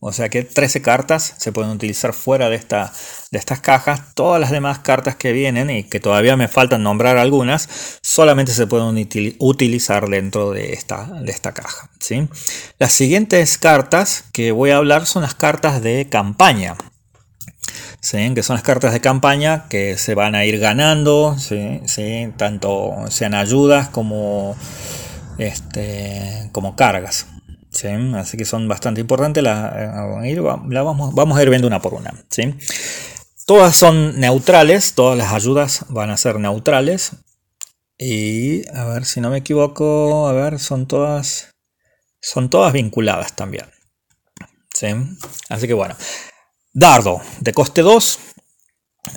O sea que 13 cartas se pueden utilizar fuera de, esta, de estas cajas. Todas las demás cartas que vienen y que todavía me faltan nombrar algunas, solamente se pueden utilizar dentro de esta, de esta caja. ¿sí? Las siguientes cartas que voy a hablar son las cartas de campaña. ¿Sí? que son las cartas de campaña que se van a ir ganando, tanto sean ayudas como, este, como cargas así que son bastante importantes. La, eh, vamos, a ir viendo una por una. ¿sí? Todas son neutrales, todas las ayudas van a ser neutrales. Y a ver si no me equivoco, a ver, son todas son todas vinculadas también. Así que bueno. Dardo, de coste 2,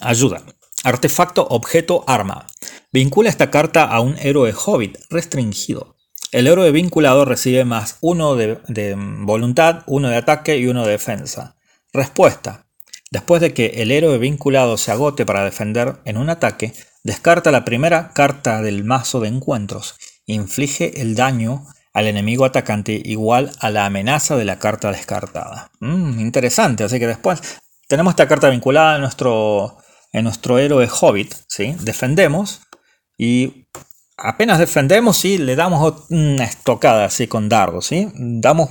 ayuda. Artefacto, objeto, arma. Vincula esta carta a un héroe hobbit restringido. El héroe vinculado recibe más uno de, voluntad, uno de ataque y uno de defensa. Respuesta. Después de que el héroe vinculado se agote para defender en un ataque, descarta la primera carta del mazo de encuentros. Inflige el daño al enemigo atacante igual a la amenaza de la carta descartada. Mm, interesante, así que después tenemos esta carta vinculada en nuestro, nuestro héroe Hobbit, ¿sí? defendemos y apenas defendemos y le damos una estocada así con dardo, ¿sí? Damos,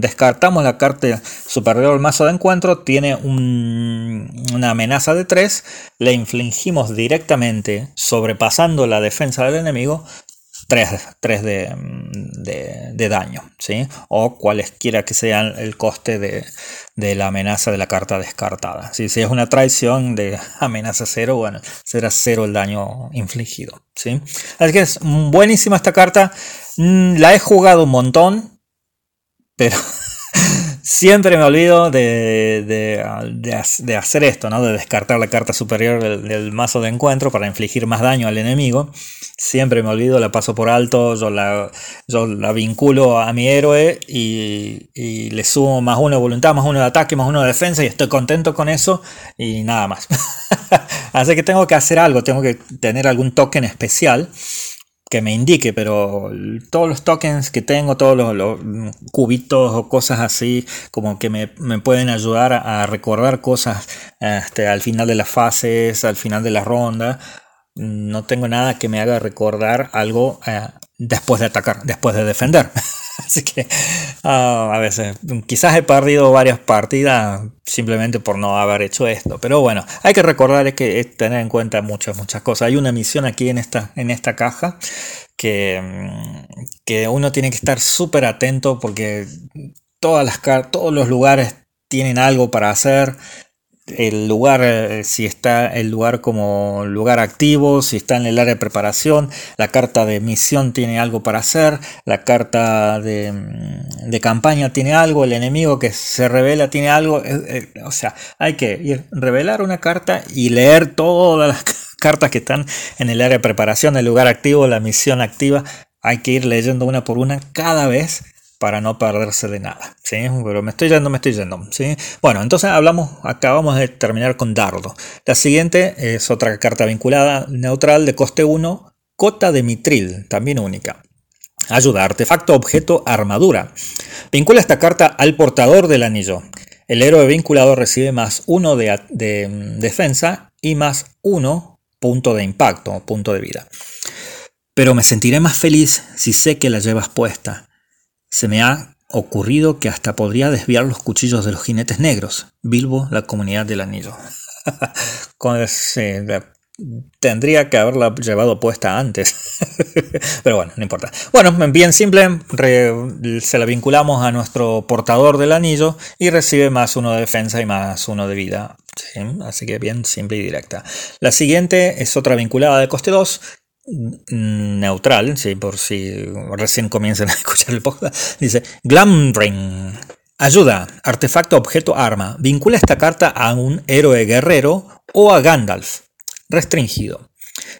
descartamos la carta superior al mazo de encuentro, tiene una amenaza de 3, le infligimos directamente, sobrepasando la defensa del enemigo, 3, de, daño, ¿sí? o cualesquiera que sea el coste de, la amenaza de la carta descartada. Si es una traición de amenaza 0, bueno, será 0 el daño infligido. ¿sí? Así que es buenísima esta carta. Mm, la he jugado un montón, pero [LAUGHS] Siempre me olvido de, hacer esto, ¿no? de descartar la carta superior del, mazo de encuentro para infligir más daño al enemigo. Siempre me olvido, la paso por alto, yo la, la vinculo a mi héroe y, y, le sumo más uno de voluntad, más uno de ataque, más uno de defensa y estoy contento con eso y nada más. [LAUGHS] Así que tengo que hacer algo, tengo que tener algún token especial que me indique, pero todos los tokens que tengo, todos los, cubitos o cosas así, como que me, pueden ayudar a, recordar cosas este, al final de las fases, al final de la ronda. No tengo nada que me haga recordar algo eh, después de atacar, después de defender. [LAUGHS] Así que ah, a veces quizás he perdido varias partidas simplemente por no haber hecho esto. Pero bueno, hay que recordar es que tener en cuenta muchas, muchas cosas. Hay una misión aquí en esta, en esta caja que, mm, que uno tiene que estar súper atento porque todas las, todos los lugares tienen algo para hacer el lugar, eh, si está el lugar como lugar activo, si está en el área de preparación, la carta de misión tiene algo para hacer, la carta de, mm, campaña tiene algo, el enemigo que se revela tiene algo, eh, eh, o sea, hay que ir, revelar una carta y leer todas las [LAUGHS] cartas que están en el área de preparación, el lugar activo, la misión activa, hay que ir leyendo una por una cada vez para no perderse de nada. ¿sí? Pero me estoy yendo, me estoy yendo. ¿sí? Bueno, entonces hablamos, acabamos de terminar con Dardo. La siguiente es otra carta vinculada neutral de coste 1, Cota de Mitril, también única. Ayuda, artefacto, objeto, armadura. Vincula esta carta al portador del anillo. El héroe vinculado recibe más 1 de, de, mm, defensa y más 1 punto de impacto, punto de vida. Pero me sentiré más feliz si sé que la llevas puesta. Se me ha ocurrido que hasta podría desviar los cuchillos de los jinetes negros. Bilbo, la comunidad del anillo. [LAUGHS] tendría que haberla llevado puesta antes. [LAUGHS] Pero bueno, no importa. Bueno, bien simple, se la vinculamos a nuestro portador del anillo y recibe más uno de defensa y más uno de vida. Así que bien simple y directa. La siguiente es otra vinculada de coste 2 neutral, ¿sí? por si recién comienzan a [LAUGHS] escuchar el podcast, dice Glamring. Ayuda, artefacto, objeto, arma. Vincula esta carta a un héroe guerrero o a Gandalf. Restringido.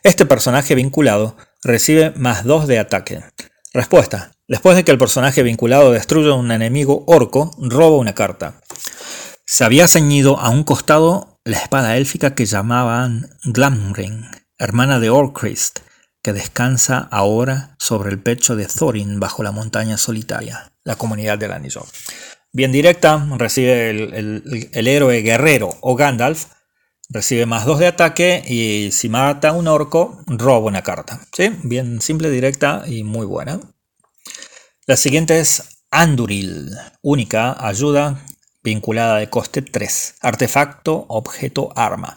Este personaje vinculado recibe más 2 de ataque. Respuesta. Después de que el personaje vinculado destruya a un enemigo orco, roba una carta. Se había ceñido a un costado la espada élfica que llamaban Glamring, hermana de Orcrist, que descansa ahora sobre el pecho de Thorin bajo la montaña solitaria, la comunidad del anillo. Bien directa, recibe el, héroe guerrero o Gandalf, recibe más 2 de ataque y si mata un orco, roba una carta. ¿Sí? Bien simple, directa y muy buena. La siguiente es Anduril, única, ayuda, vinculada de coste 3. Artefacto, objeto, arma.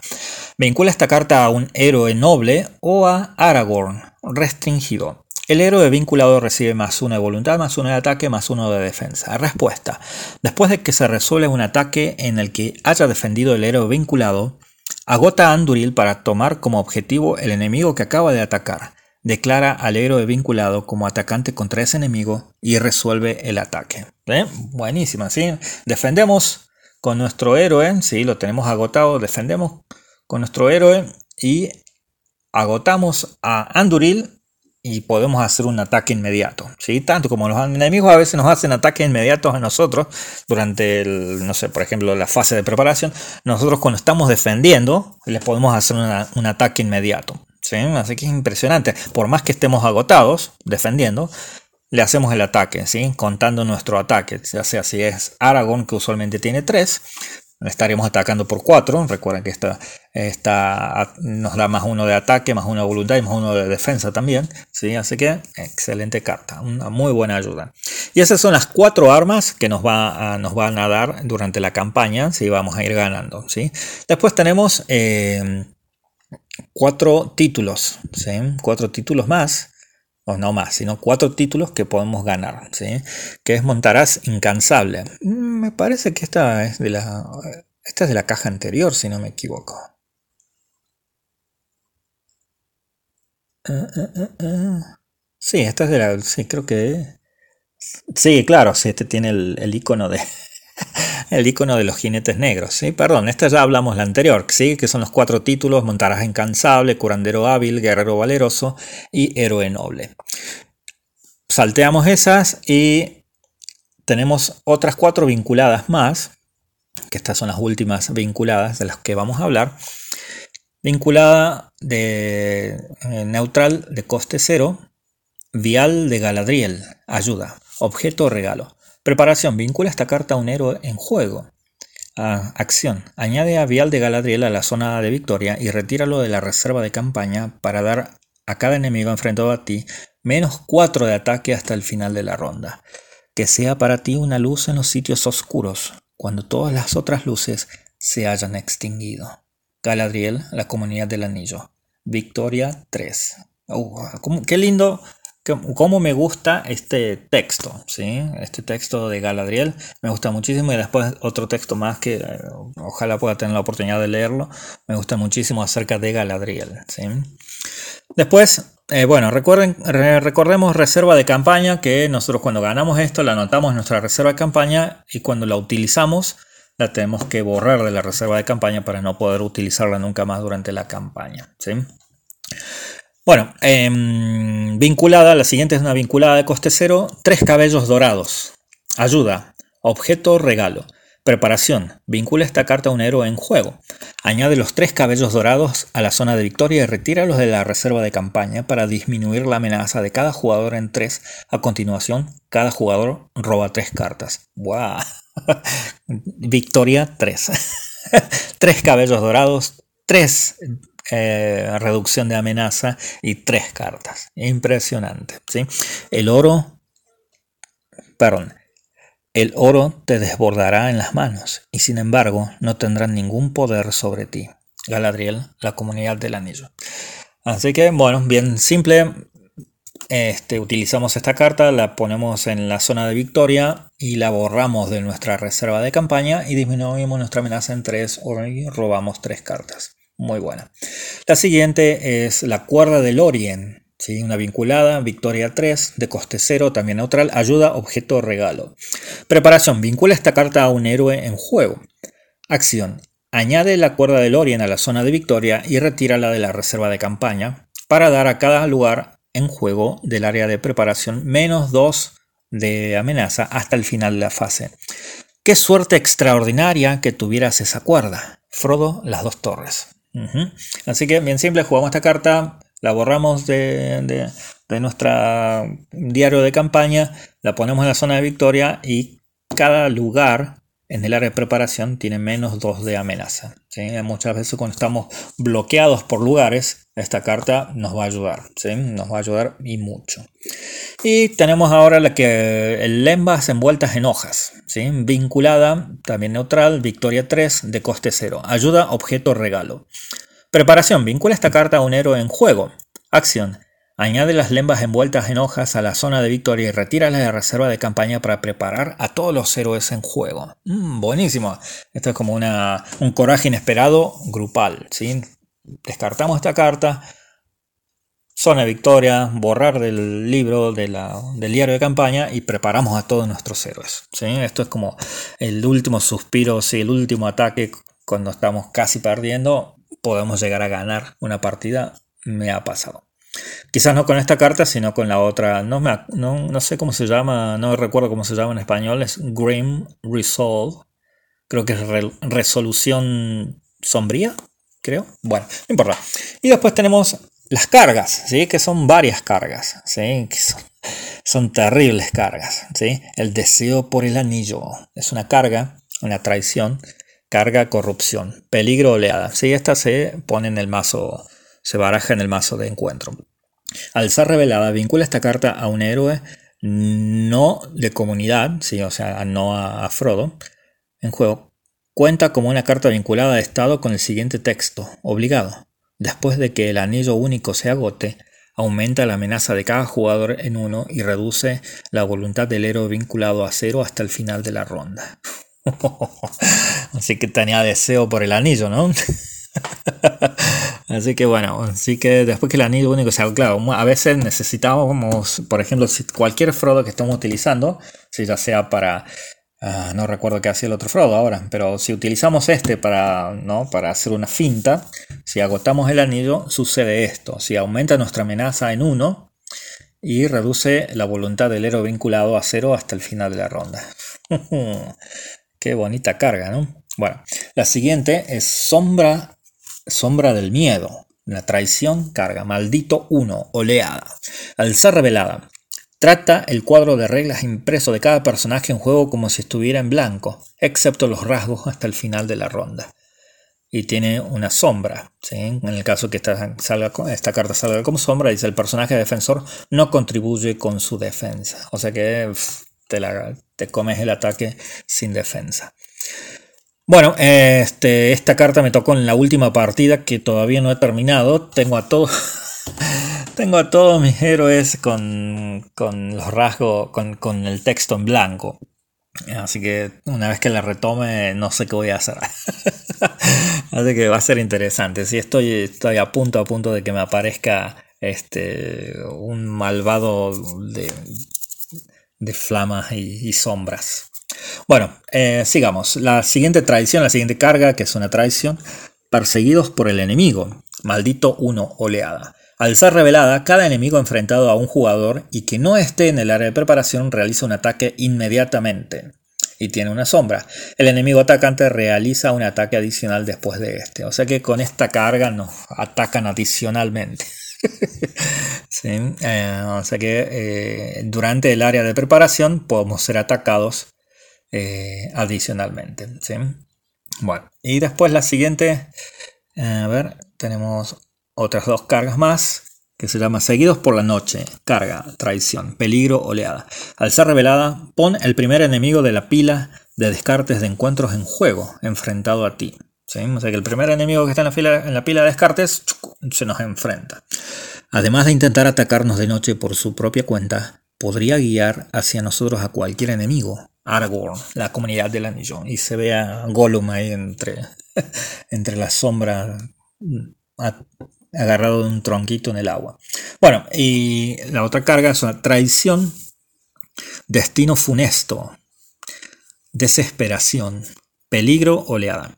Vincula esta carta a un héroe noble o a Aragorn, restringido. El héroe vinculado recibe más uno de voluntad, más uno de ataque, más uno de defensa. Respuesta. Después de que se resuelve un ataque en el que haya defendido el héroe vinculado, agota a Anduril para tomar como objetivo el enemigo que acaba de atacar. Declara al héroe vinculado como atacante contra ese enemigo y resuelve el ataque. ¿Eh? Buenísima, ¿sí? Defendemos con nuestro héroe, ¿sí? Lo tenemos agotado, defendemos con nuestro héroe y agotamos a Anduril y podemos hacer un ataque inmediato. ¿sí? Tanto como los enemigos a veces nos hacen ataques inmediatos a nosotros durante, el, no sé, por ejemplo, la fase de preparación, nosotros cuando estamos defendiendo les podemos hacer un ataque inmediato. Así que es impresionante. Por más que estemos agotados defendiendo, le hacemos el ataque, ¿sí? contando nuestro ataque. Ya sea si es Aragón, que usualmente tiene 3, estaremos atacando por 4. Recuerden que esta, esta, nos da más uno de ataque, más de voluntad y más uno de defensa también. ¿sí? Así que excelente carta, una muy buena ayuda. Y esas son las cuatro armas que nos, va nos van a dar durante la campaña. si Vamos a ir ganando. ¿sí? Después tenemos eh, cuatro títulos, ¿sí? cuatro títulos más, o no más, sino cuatro títulos que podemos ganar, ¿sí? que es Montarás Incansable. Mm, me parece que esta es de la, esta es de la caja anterior, si no me equivoco. Ah, ah, ah, sí, esta es de la. Sí, creo que. Sí, claro, sí, este tiene el icono de, [LAUGHS] el icono de los jinetes negros. ¿sí? Perdón, esta ya hablamos la anterior, ¿sí? que son los cuatro títulos, Montaraz Incansable, Curandero Hábil, Guerrero Valeroso y Héroe Noble. Salteamos esas y tenemos otras cuatro vinculadas más, que estas son las últimas vinculadas de las que vamos a hablar. Vinculada de eh, neutral de coste cero, vial de Galadriel, ayuda, objeto regalo. Preparación. Vincula esta carta a un héroe en juego. acción. Añade a Vial de Galadriel a la zona de victoria y retíralo de la reserva de campaña para dar a cada enemigo enfrentado a ti menos 4 de ataque hasta el final de la ronda. Que sea para ti una luz en los sitios oscuros, cuando todas las otras luces se hayan extinguido. Galadriel, la comunidad del anillo. Victoria 3. qué lindo cómo me gusta este texto, ¿sí? Este texto de Galadriel me gusta muchísimo y después otro texto más que eh, ojalá pueda tener la oportunidad de leerlo, me gusta muchísimo acerca de Galadriel, ¿sí? Después, eh, bueno, recuerden, recordemos reserva de campaña, que nosotros cuando ganamos esto la anotamos en nuestra reserva de campaña y cuando la utilizamos la tenemos que borrar de la reserva de campaña para no poder utilizarla nunca más durante la campaña, ¿sí? Bueno, em, vinculada, la siguiente es una vinculada de coste cero, tres cabellos dorados. Ayuda, objeto regalo. Preparación, vincula esta carta a un héroe en juego. Añade los tres cabellos dorados a la zona de victoria y retíralos de la reserva de campaña para disminuir la amenaza de cada jugador en tres. A continuación, cada jugador roba tres cartas. ¡Wow! [LAUGHS] victoria 3. [LAUGHS] tres cabellos dorados, tres eh, reducción de amenaza y tres cartas. Impresionante. ¿sí? El oro, perdón, el oro te desbordará en las manos y sin embargo no tendrán ningún poder sobre ti. Galadriel, la comunidad del anillo. Así que bueno, bien simple. Este, utilizamos esta carta, la ponemos en la zona de victoria y la borramos de nuestra reserva de campaña y disminuimos nuestra amenaza en 3 y robamos tres cartas. Muy buena. La siguiente es la cuerda del Orient. ¿sí? Una vinculada, victoria 3, de coste 0, también neutral, ayuda, objeto, regalo. Preparación, vincula esta carta a un héroe en juego. Acción, añade la cuerda del Orient a la zona de victoria y retírala de la reserva de campaña para dar a cada lugar en juego del área de preparación menos 2 de amenaza hasta el final de la fase. Qué suerte extraordinaria que tuvieras esa cuerda. Frodo, las dos torres. Así que bien simple, jugamos esta carta, la borramos de, de, nuestra diario de campaña, la ponemos en la zona de victoria y cada lugar en el área de preparación tiene menos 2 de amenaza. Muchas veces cuando estamos bloqueados por lugares, esta carta nos va a ayudar. Nos va a ayudar y mucho. Y tenemos ahora la que el lembas envueltas en hojas. Vinculada, también neutral, victoria 3 de coste 0. Ayuda, objeto, regalo. Preparación. Vincula esta carta a un héroe en juego. Acción. Añade las lembas envueltas en hojas a la zona de victoria y retíralas de reserva de campaña para preparar a todos los héroes en juego. Mm, buenísimo. Esto es como un coraje inesperado grupal. ¿sí? Descartamos esta carta. zona de victoria, borrar del libro del diario de campaña y preparamos a todos nuestros héroes. Esto es como el último suspiro, si el último ataque cuando estamos casi perdiendo, podemos llegar a ganar una partida. Me ha pasado. Quizás no con esta carta, sino con la otra. No, me, no, sé cómo se llama, no recuerdo cómo se llama en español. Es Grim Resolve. Creo que es resolución sombría, creo. Bueno, no importa. Y después tenemos las cargas, ¿sí? que son varias cargas, ¿sí? que son, terribles cargas. ¿sí? El deseo por el anillo es una carga, una traición, carga, corrupción, peligro, oleada. ¿sí? Esta se pone en el mazo, se baraja en el mazo de encuentro. Al ser revelada, vincula esta carta a un héroe no de comunidad, ¿sí? o sea, no a Frodo, en juego. Cuenta como una carta vinculada a estado con el siguiente texto, obligado. Después de que el anillo único se agote, aumenta la amenaza de cada jugador en uno y reduce la voluntad del héroe vinculado a cero hasta el final de la ronda. [LAUGHS] así que tenía deseo por el anillo, ¿no? [LAUGHS] así que bueno, así que después que el anillo único se claro, a veces necesitábamos, por ejemplo, cualquier Frodo que estemos utilizando, si ya sea para Ah, no recuerdo qué hacía el otro Frodo ahora, pero si utilizamos este para, ¿no? para hacer una finta, si agotamos el anillo, sucede esto. Si aumenta nuestra amenaza en 1 y reduce la voluntad del héroe vinculado a 0 hasta el final de la ronda. [LAUGHS] qué bonita carga, ¿no? Bueno, la siguiente es Sombra, sombra del Miedo. La traición carga, maldito 1, oleada. Al ser revelada, Trata el cuadro de reglas impreso de cada personaje en juego como si estuviera en blanco, excepto los rasgos hasta el final de la ronda. Y tiene una sombra. En el caso que esta, carta salga como sombra, dice el personaje defensor no contribuye con su defensa. O sea que te comes el ataque sin defensa. Bueno, este, esta carta me tocó en la última partida que todavía no he terminado. Tengo a todos [LAUGHS] tengo a todos mis héroes con, los rasgos, con, el texto en blanco. Así que una vez que la retome, no sé qué voy a hacer. [LAUGHS] Así que va a ser interesante. Si estoy, estoy a punto a punto de que me aparezca este un malvado de, de flamas y, sombras. Bueno, eh, sigamos. La siguiente traición, la siguiente carga, que es una traición, perseguidos por el enemigo. Maldito uno oleada. Al ser revelada, cada enemigo enfrentado a un jugador y que no esté en el área de preparación realiza un ataque inmediatamente. Y tiene una sombra. El enemigo atacante realiza un ataque adicional después de este. O sea que con esta carga nos atacan adicionalmente. [LAUGHS] Eh, o sea que eh, durante el área de preparación podemos ser atacados eh, adicionalmente. Bueno, y después la siguiente. A ver, tenemos otras dos cargas más, que se llama Seguidos por la Noche, carga, traición, peligro, oleada. Al ser revelada, pon el primer enemigo de la pila de descartes de encuentros en juego, enfrentado a ti. O sea que el primer enemigo que está en la, fila, en la pila de descartes se nos enfrenta. Además de intentar atacarnos de noche por su propia cuenta, podría guiar hacia nosotros a cualquier enemigo. Aragorn, la comunidad del anillo. Y se ve a Gollum ahí entre, [LAUGHS] entre las sombras agarrado de un tronquito en el agua. Bueno, y la otra carga es una traición, destino funesto, desesperación, peligro, oleada.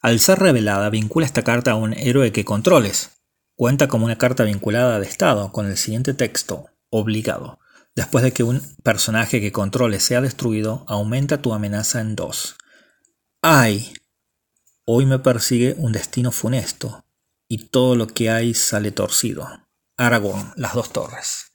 Al ser revelada, vincula esta carta a un héroe que controles. Cuenta como una carta vinculada de estado con el siguiente texto, obligado. Después de que un personaje que controle sea destruido, aumenta tu amenaza en dos. ¡Ay! Hoy me persigue un destino funesto y todo lo que hay sale torcido. Aragón, las dos torres.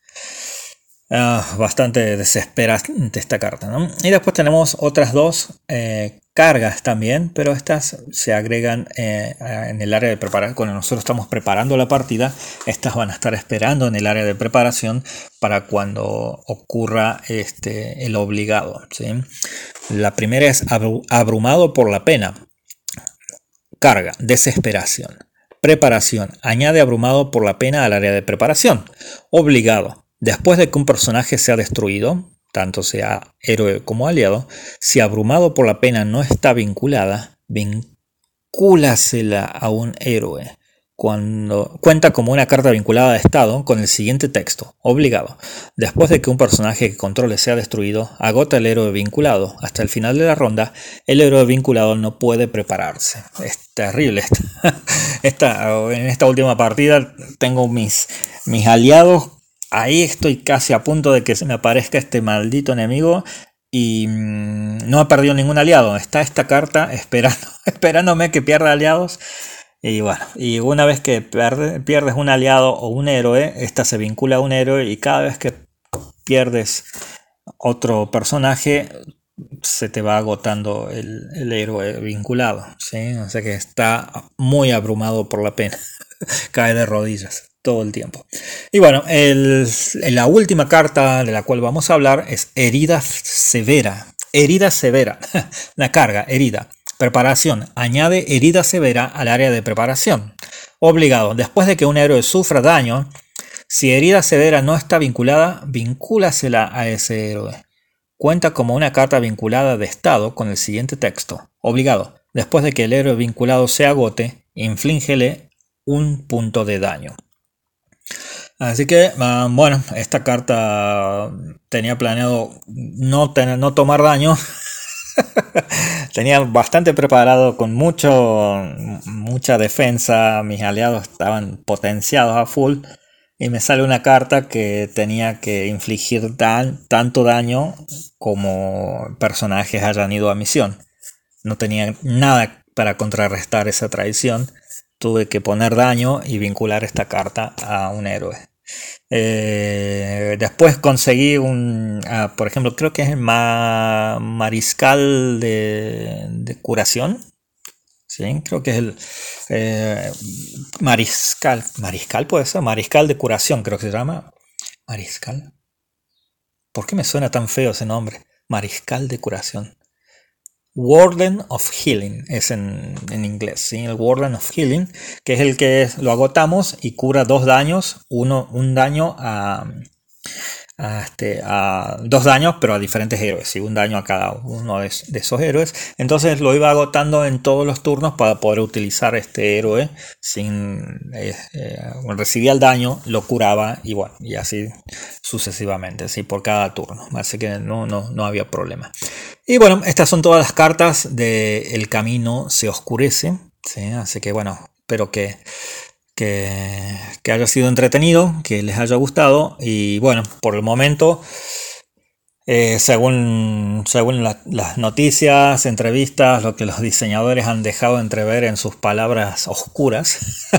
Ah, bastante desesperante esta carta. Y después tenemos otras dos eh, cargas también, pero estas se agregan eh, en el área de preparación. Cuando nosotros estamos preparando la partida, estas van a estar esperando en el área de preparación para cuando ocurra este, el obligado. La primera es abrumado por la pena. Carga, desesperación. Preparación. Añade abrumado por la pena al área de preparación. Obligado. Después de que un personaje sea destruido, tanto sea héroe como aliado, si abrumado por la pena no está vinculada, vincúlasela a un héroe cuando cuenta como una carta vinculada de estado con el siguiente texto, obligado. Después de que un personaje que controle sea destruido, agota el héroe vinculado. Hasta el final de la ronda, el héroe vinculado no puede prepararse. Es terrible. Esta, [LAUGHS] en esta última partida tengo mis, mis aliados. Ahí estoy casi a punto de que se me aparezca este maldito enemigo y mm, no he perdido ningún aliado. Está esta carta esperando, [LAUGHS] esperándome que pierda aliados y bueno, y una vez que pierdes un aliado o un héroe, esta se vincula a un héroe y cada vez que pierdes otro personaje, se te va agotando el, héroe vinculado. ¿sí? O sea que está muy abrumado por la pena. [LAUGHS] Cae de rodillas todo el tiempo. Y bueno, la última carta de la cual vamos a hablar es herida severa. Herida severa. [LAUGHS] la carga, herida. Preparación. Añade herida severa al área de preparación. Obligado. Después de que un héroe sufra daño, si herida severa no está vinculada, vincúlasela a ese héroe. Cuenta como una carta vinculada de estado con el siguiente texto. Obligado. Después de que el héroe vinculado se agote, inflíngele un punto de daño. Así que, ah, bueno, esta carta tenía planeado no, tener, no tomar daño, [LAUGHS] Tenía bastante preparado con mucho, mucha defensa, mis aliados estaban potenciados a full y me sale una carta que tenía que infligir tanto daño como personajes hayan ido a misión. No tenía nada para contrarrestar esa traición. Tuve que poner daño y vincular esta carta a un héroe. Eh, después conseguí un, ah, por ejemplo, creo que es el mariscal de, curación. Sí, creo que es el eh, mariscal. Mariscal puede ser, mariscal de curación, creo que se llama. Mariscal. ¿Por qué me suena tan feo ese nombre? Mariscal de curación. Warden of Healing es en, inglés, ¿sí? el Warden of Healing, que es el que lo agotamos y cura dos daños, uno, un daño a, este, a dos daños, pero a diferentes héroes, y un daño a cada uno de, esos héroes. Entonces lo iba agotando en todos los turnos para poder utilizar este héroe sin eh, eh, recibía el daño, lo curaba y bueno, y así sucesivamente, así por cada turno. Así que no, no, no había problema. Y bueno, estas son todas las cartas de El Camino se oscurece. Así que bueno, espero que que, haya sido entretenido, que les haya gustado y bueno, por el momento, eh, según, según las noticias, entrevistas, lo que los diseñadores han dejado entrever en sus palabras oscuras,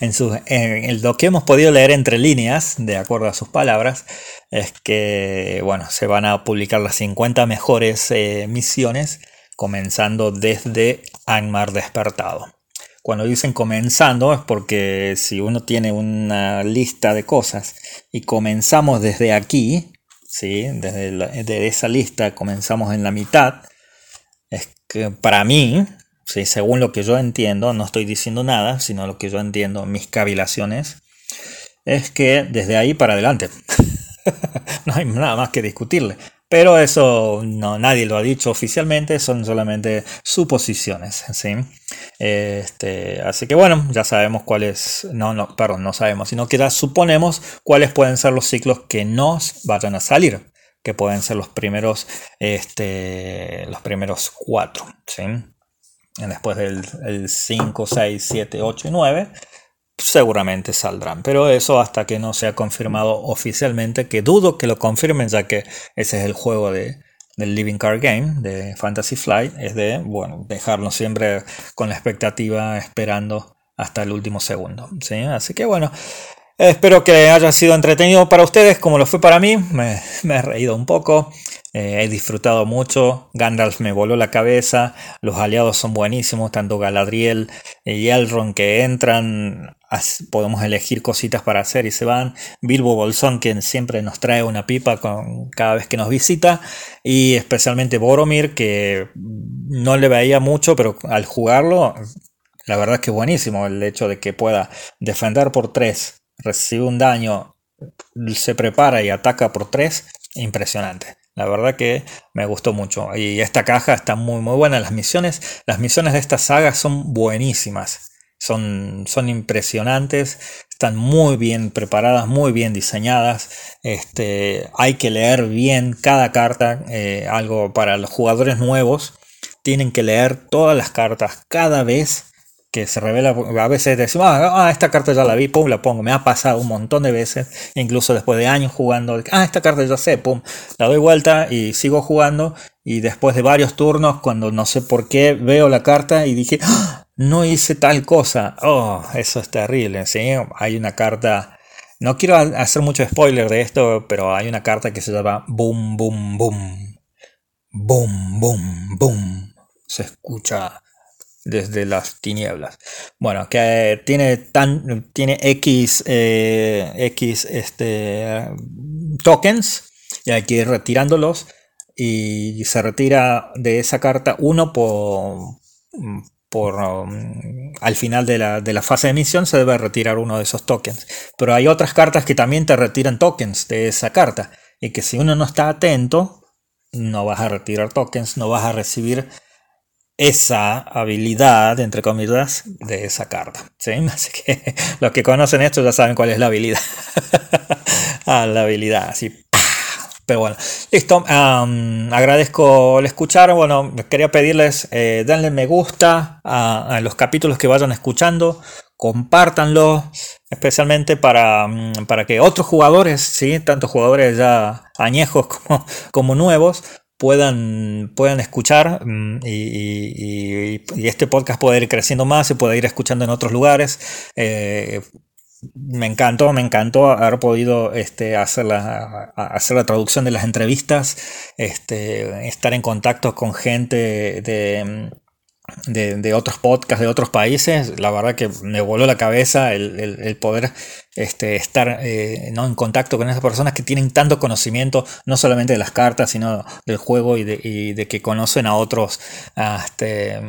[LAUGHS] en, lo que hemos podido leer entre líneas, de acuerdo a sus palabras, es que bueno, se van a publicar las 50 mejores eh, misiones, comenzando desde Angmar despertado. Cuando dicen comenzando es porque si uno tiene una lista de cosas y comenzamos desde aquí, ¿sí? desde, esa lista comenzamos en la mitad, es que para mí, según lo que yo entiendo, no estoy diciendo nada, sino lo que yo entiendo, mis cavilaciones, es que desde ahí para adelante. [LAUGHS] no hay nada más que discutirle. Pero eso no, nadie lo ha dicho oficialmente, son solamente suposiciones. Este, así que bueno, ya sabemos cuáles, no, no, perdón, no sabemos, sino que ya suponemos cuáles pueden ser los ciclos que nos vayan a salir, que pueden ser los primeros, este, los primeros cuatro. ¿sí? Después del 5, 6, 7, 8 y 9 seguramente saldrán. Pero eso hasta que no sea confirmado oficialmente, que dudo que lo confirmen, ya que ese es el juego de, del Living Card Game de Fantasy Flight, es de, bueno, dejarnos siempre con la expectativa esperando hasta el último segundo. ¿sí? Así que bueno, espero que haya sido entretenido para ustedes como lo fue para mí. Me, me he reído un poco. Eh, he disfrutado mucho, Gandalf me voló la cabeza, los aliados son buenísimos, tanto Galadriel y Elrond que entran, podemos elegir cositas para hacer y se van, Bilbo Bolsón quien siempre nos trae una pipa con, cada vez que nos visita. Y especialmente Boromir que no le veía mucho pero al jugarlo la verdad es que es buenísimo el hecho de que pueda defender por 3, recibe un daño, se prepara y ataca por 3, impresionante. La verdad que me gustó mucho. Y esta caja está muy muy buena. Las misiones, las misiones de esta saga son buenísimas. son, son impresionantes, están muy bien preparadas, muy bien diseñadas. Este, hay que leer bien cada carta, eh, algo para los jugadores nuevos. Tienen que leer todas las cartas cada vez que se revela, a veces decimos, ah, ah, esta carta ya la vi, pum, la pongo, me ha pasado un montón de veces, incluso después de años jugando, ah, esta carta ya sé, pum, la doy vuelta y sigo jugando. Y después de varios turnos, cuando no sé por qué veo la carta y dije, ah, no hice tal cosa, oh, eso es terrible, ¿sí? Hay una carta, no quiero hacer mucho spoiler de esto, pero hay una carta que se llama Boom, Boom, Boom, Boom, Boom, Boom, se escucha desde las tinieblas. Bueno, que tiene, tan, tiene X, eh, X este, tokens y hay que ir retirándolos y se retira de esa carta uno por, por um, al final de la, de la, fase de emisión se debe retirar uno de esos tokens. Pero hay otras cartas que también te retiran tokens de esa carta y que si uno no está atento no vas a retirar tokens, no vas a recibir esa habilidad, entre comillas, de esa carta. ¿sí? [LAUGHS] Así que los que conocen esto ya saben cuál es la habilidad. [LAUGHS] ah, la habilidad, así. Pero bueno, listo. agradezco el escuchar. Bueno, quería pedirles, eh, denle me gusta a, los capítulos que vayan escuchando. Compártanlo, especialmente para, mm, para que otros jugadores, ¿sí? tanto jugadores ya añejos [LAUGHS] como, como nuevos, puedan, puedan escuchar mm, y, este podcast pueda ir creciendo más y pueda ir escuchando en otros lugares. Eh, me encantó, me encantó haber podido este, hacer, la, hacer la traducción de las entrevistas, este, estar en contacto con gente de, de, otros podcasts de otros países, la verdad que me voló la cabeza el, poder este, estar eh, ¿no? en contacto con esas personas que tienen tanto conocimiento, no solamente de las cartas, sino del juego y de, que conocen a otros, a, este,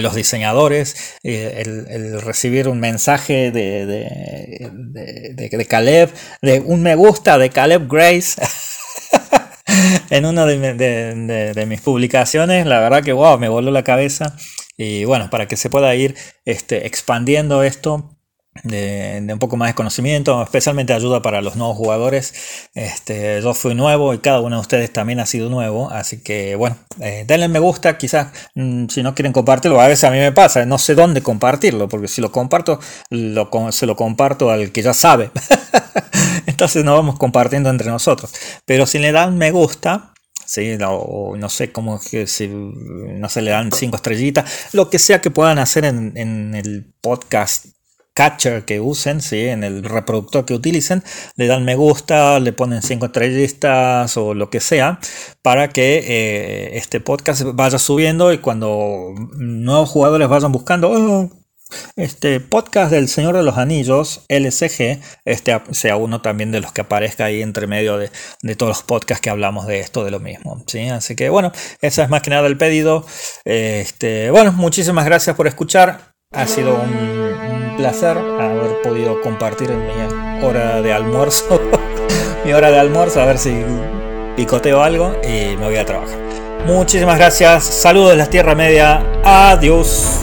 los diseñadores. Eh, el, recibir un mensaje de, de, Caleb, de un me gusta de Caleb Grace. [LAUGHS] [LAUGHS] en una de, mis publicaciones, la verdad que wow, me voló la cabeza. Y bueno, para que se pueda ir este, expandiendo esto, de, un poco más de conocimiento, especialmente ayuda para los nuevos jugadores. Este, yo fui nuevo y cada uno de ustedes también ha sido nuevo, así que bueno, eh, denle me gusta, quizás mm, si no quieren compartirlo, a veces a mí me pasa, no sé dónde compartirlo, porque si lo comparto, se lo comparto al que ya sabe. [LAUGHS] Entonces nos vamos compartiendo entre nosotros. Pero si le dan me gusta, ¿sí? o no sé cómo que si no se le dan cinco estrellitas, lo que sea que puedan hacer en, en el podcast catcher que usen, ¿sí? en el reproductor que utilicen, le dan me gusta, le ponen cinco estrellitas o lo que sea, para que eh, este podcast vaya subiendo y cuando nuevos jugadores vayan buscando, oh, este podcast del Señor de los Anillos, LCG, este sea uno también de los que aparezca ahí entre medio de, todos los podcasts que hablamos de esto, de lo mismo. ¿sí? Así que bueno, esa es más que nada el pedido. Este, bueno, muchísimas gracias por escuchar. Ha sido un, placer haber podido compartir mi hora de almuerzo. [LAUGHS] mi hora de almuerzo, a ver si picoteo algo y me voy a trabajar. Muchísimas gracias. Saludos de la Tierra Media. Adiós.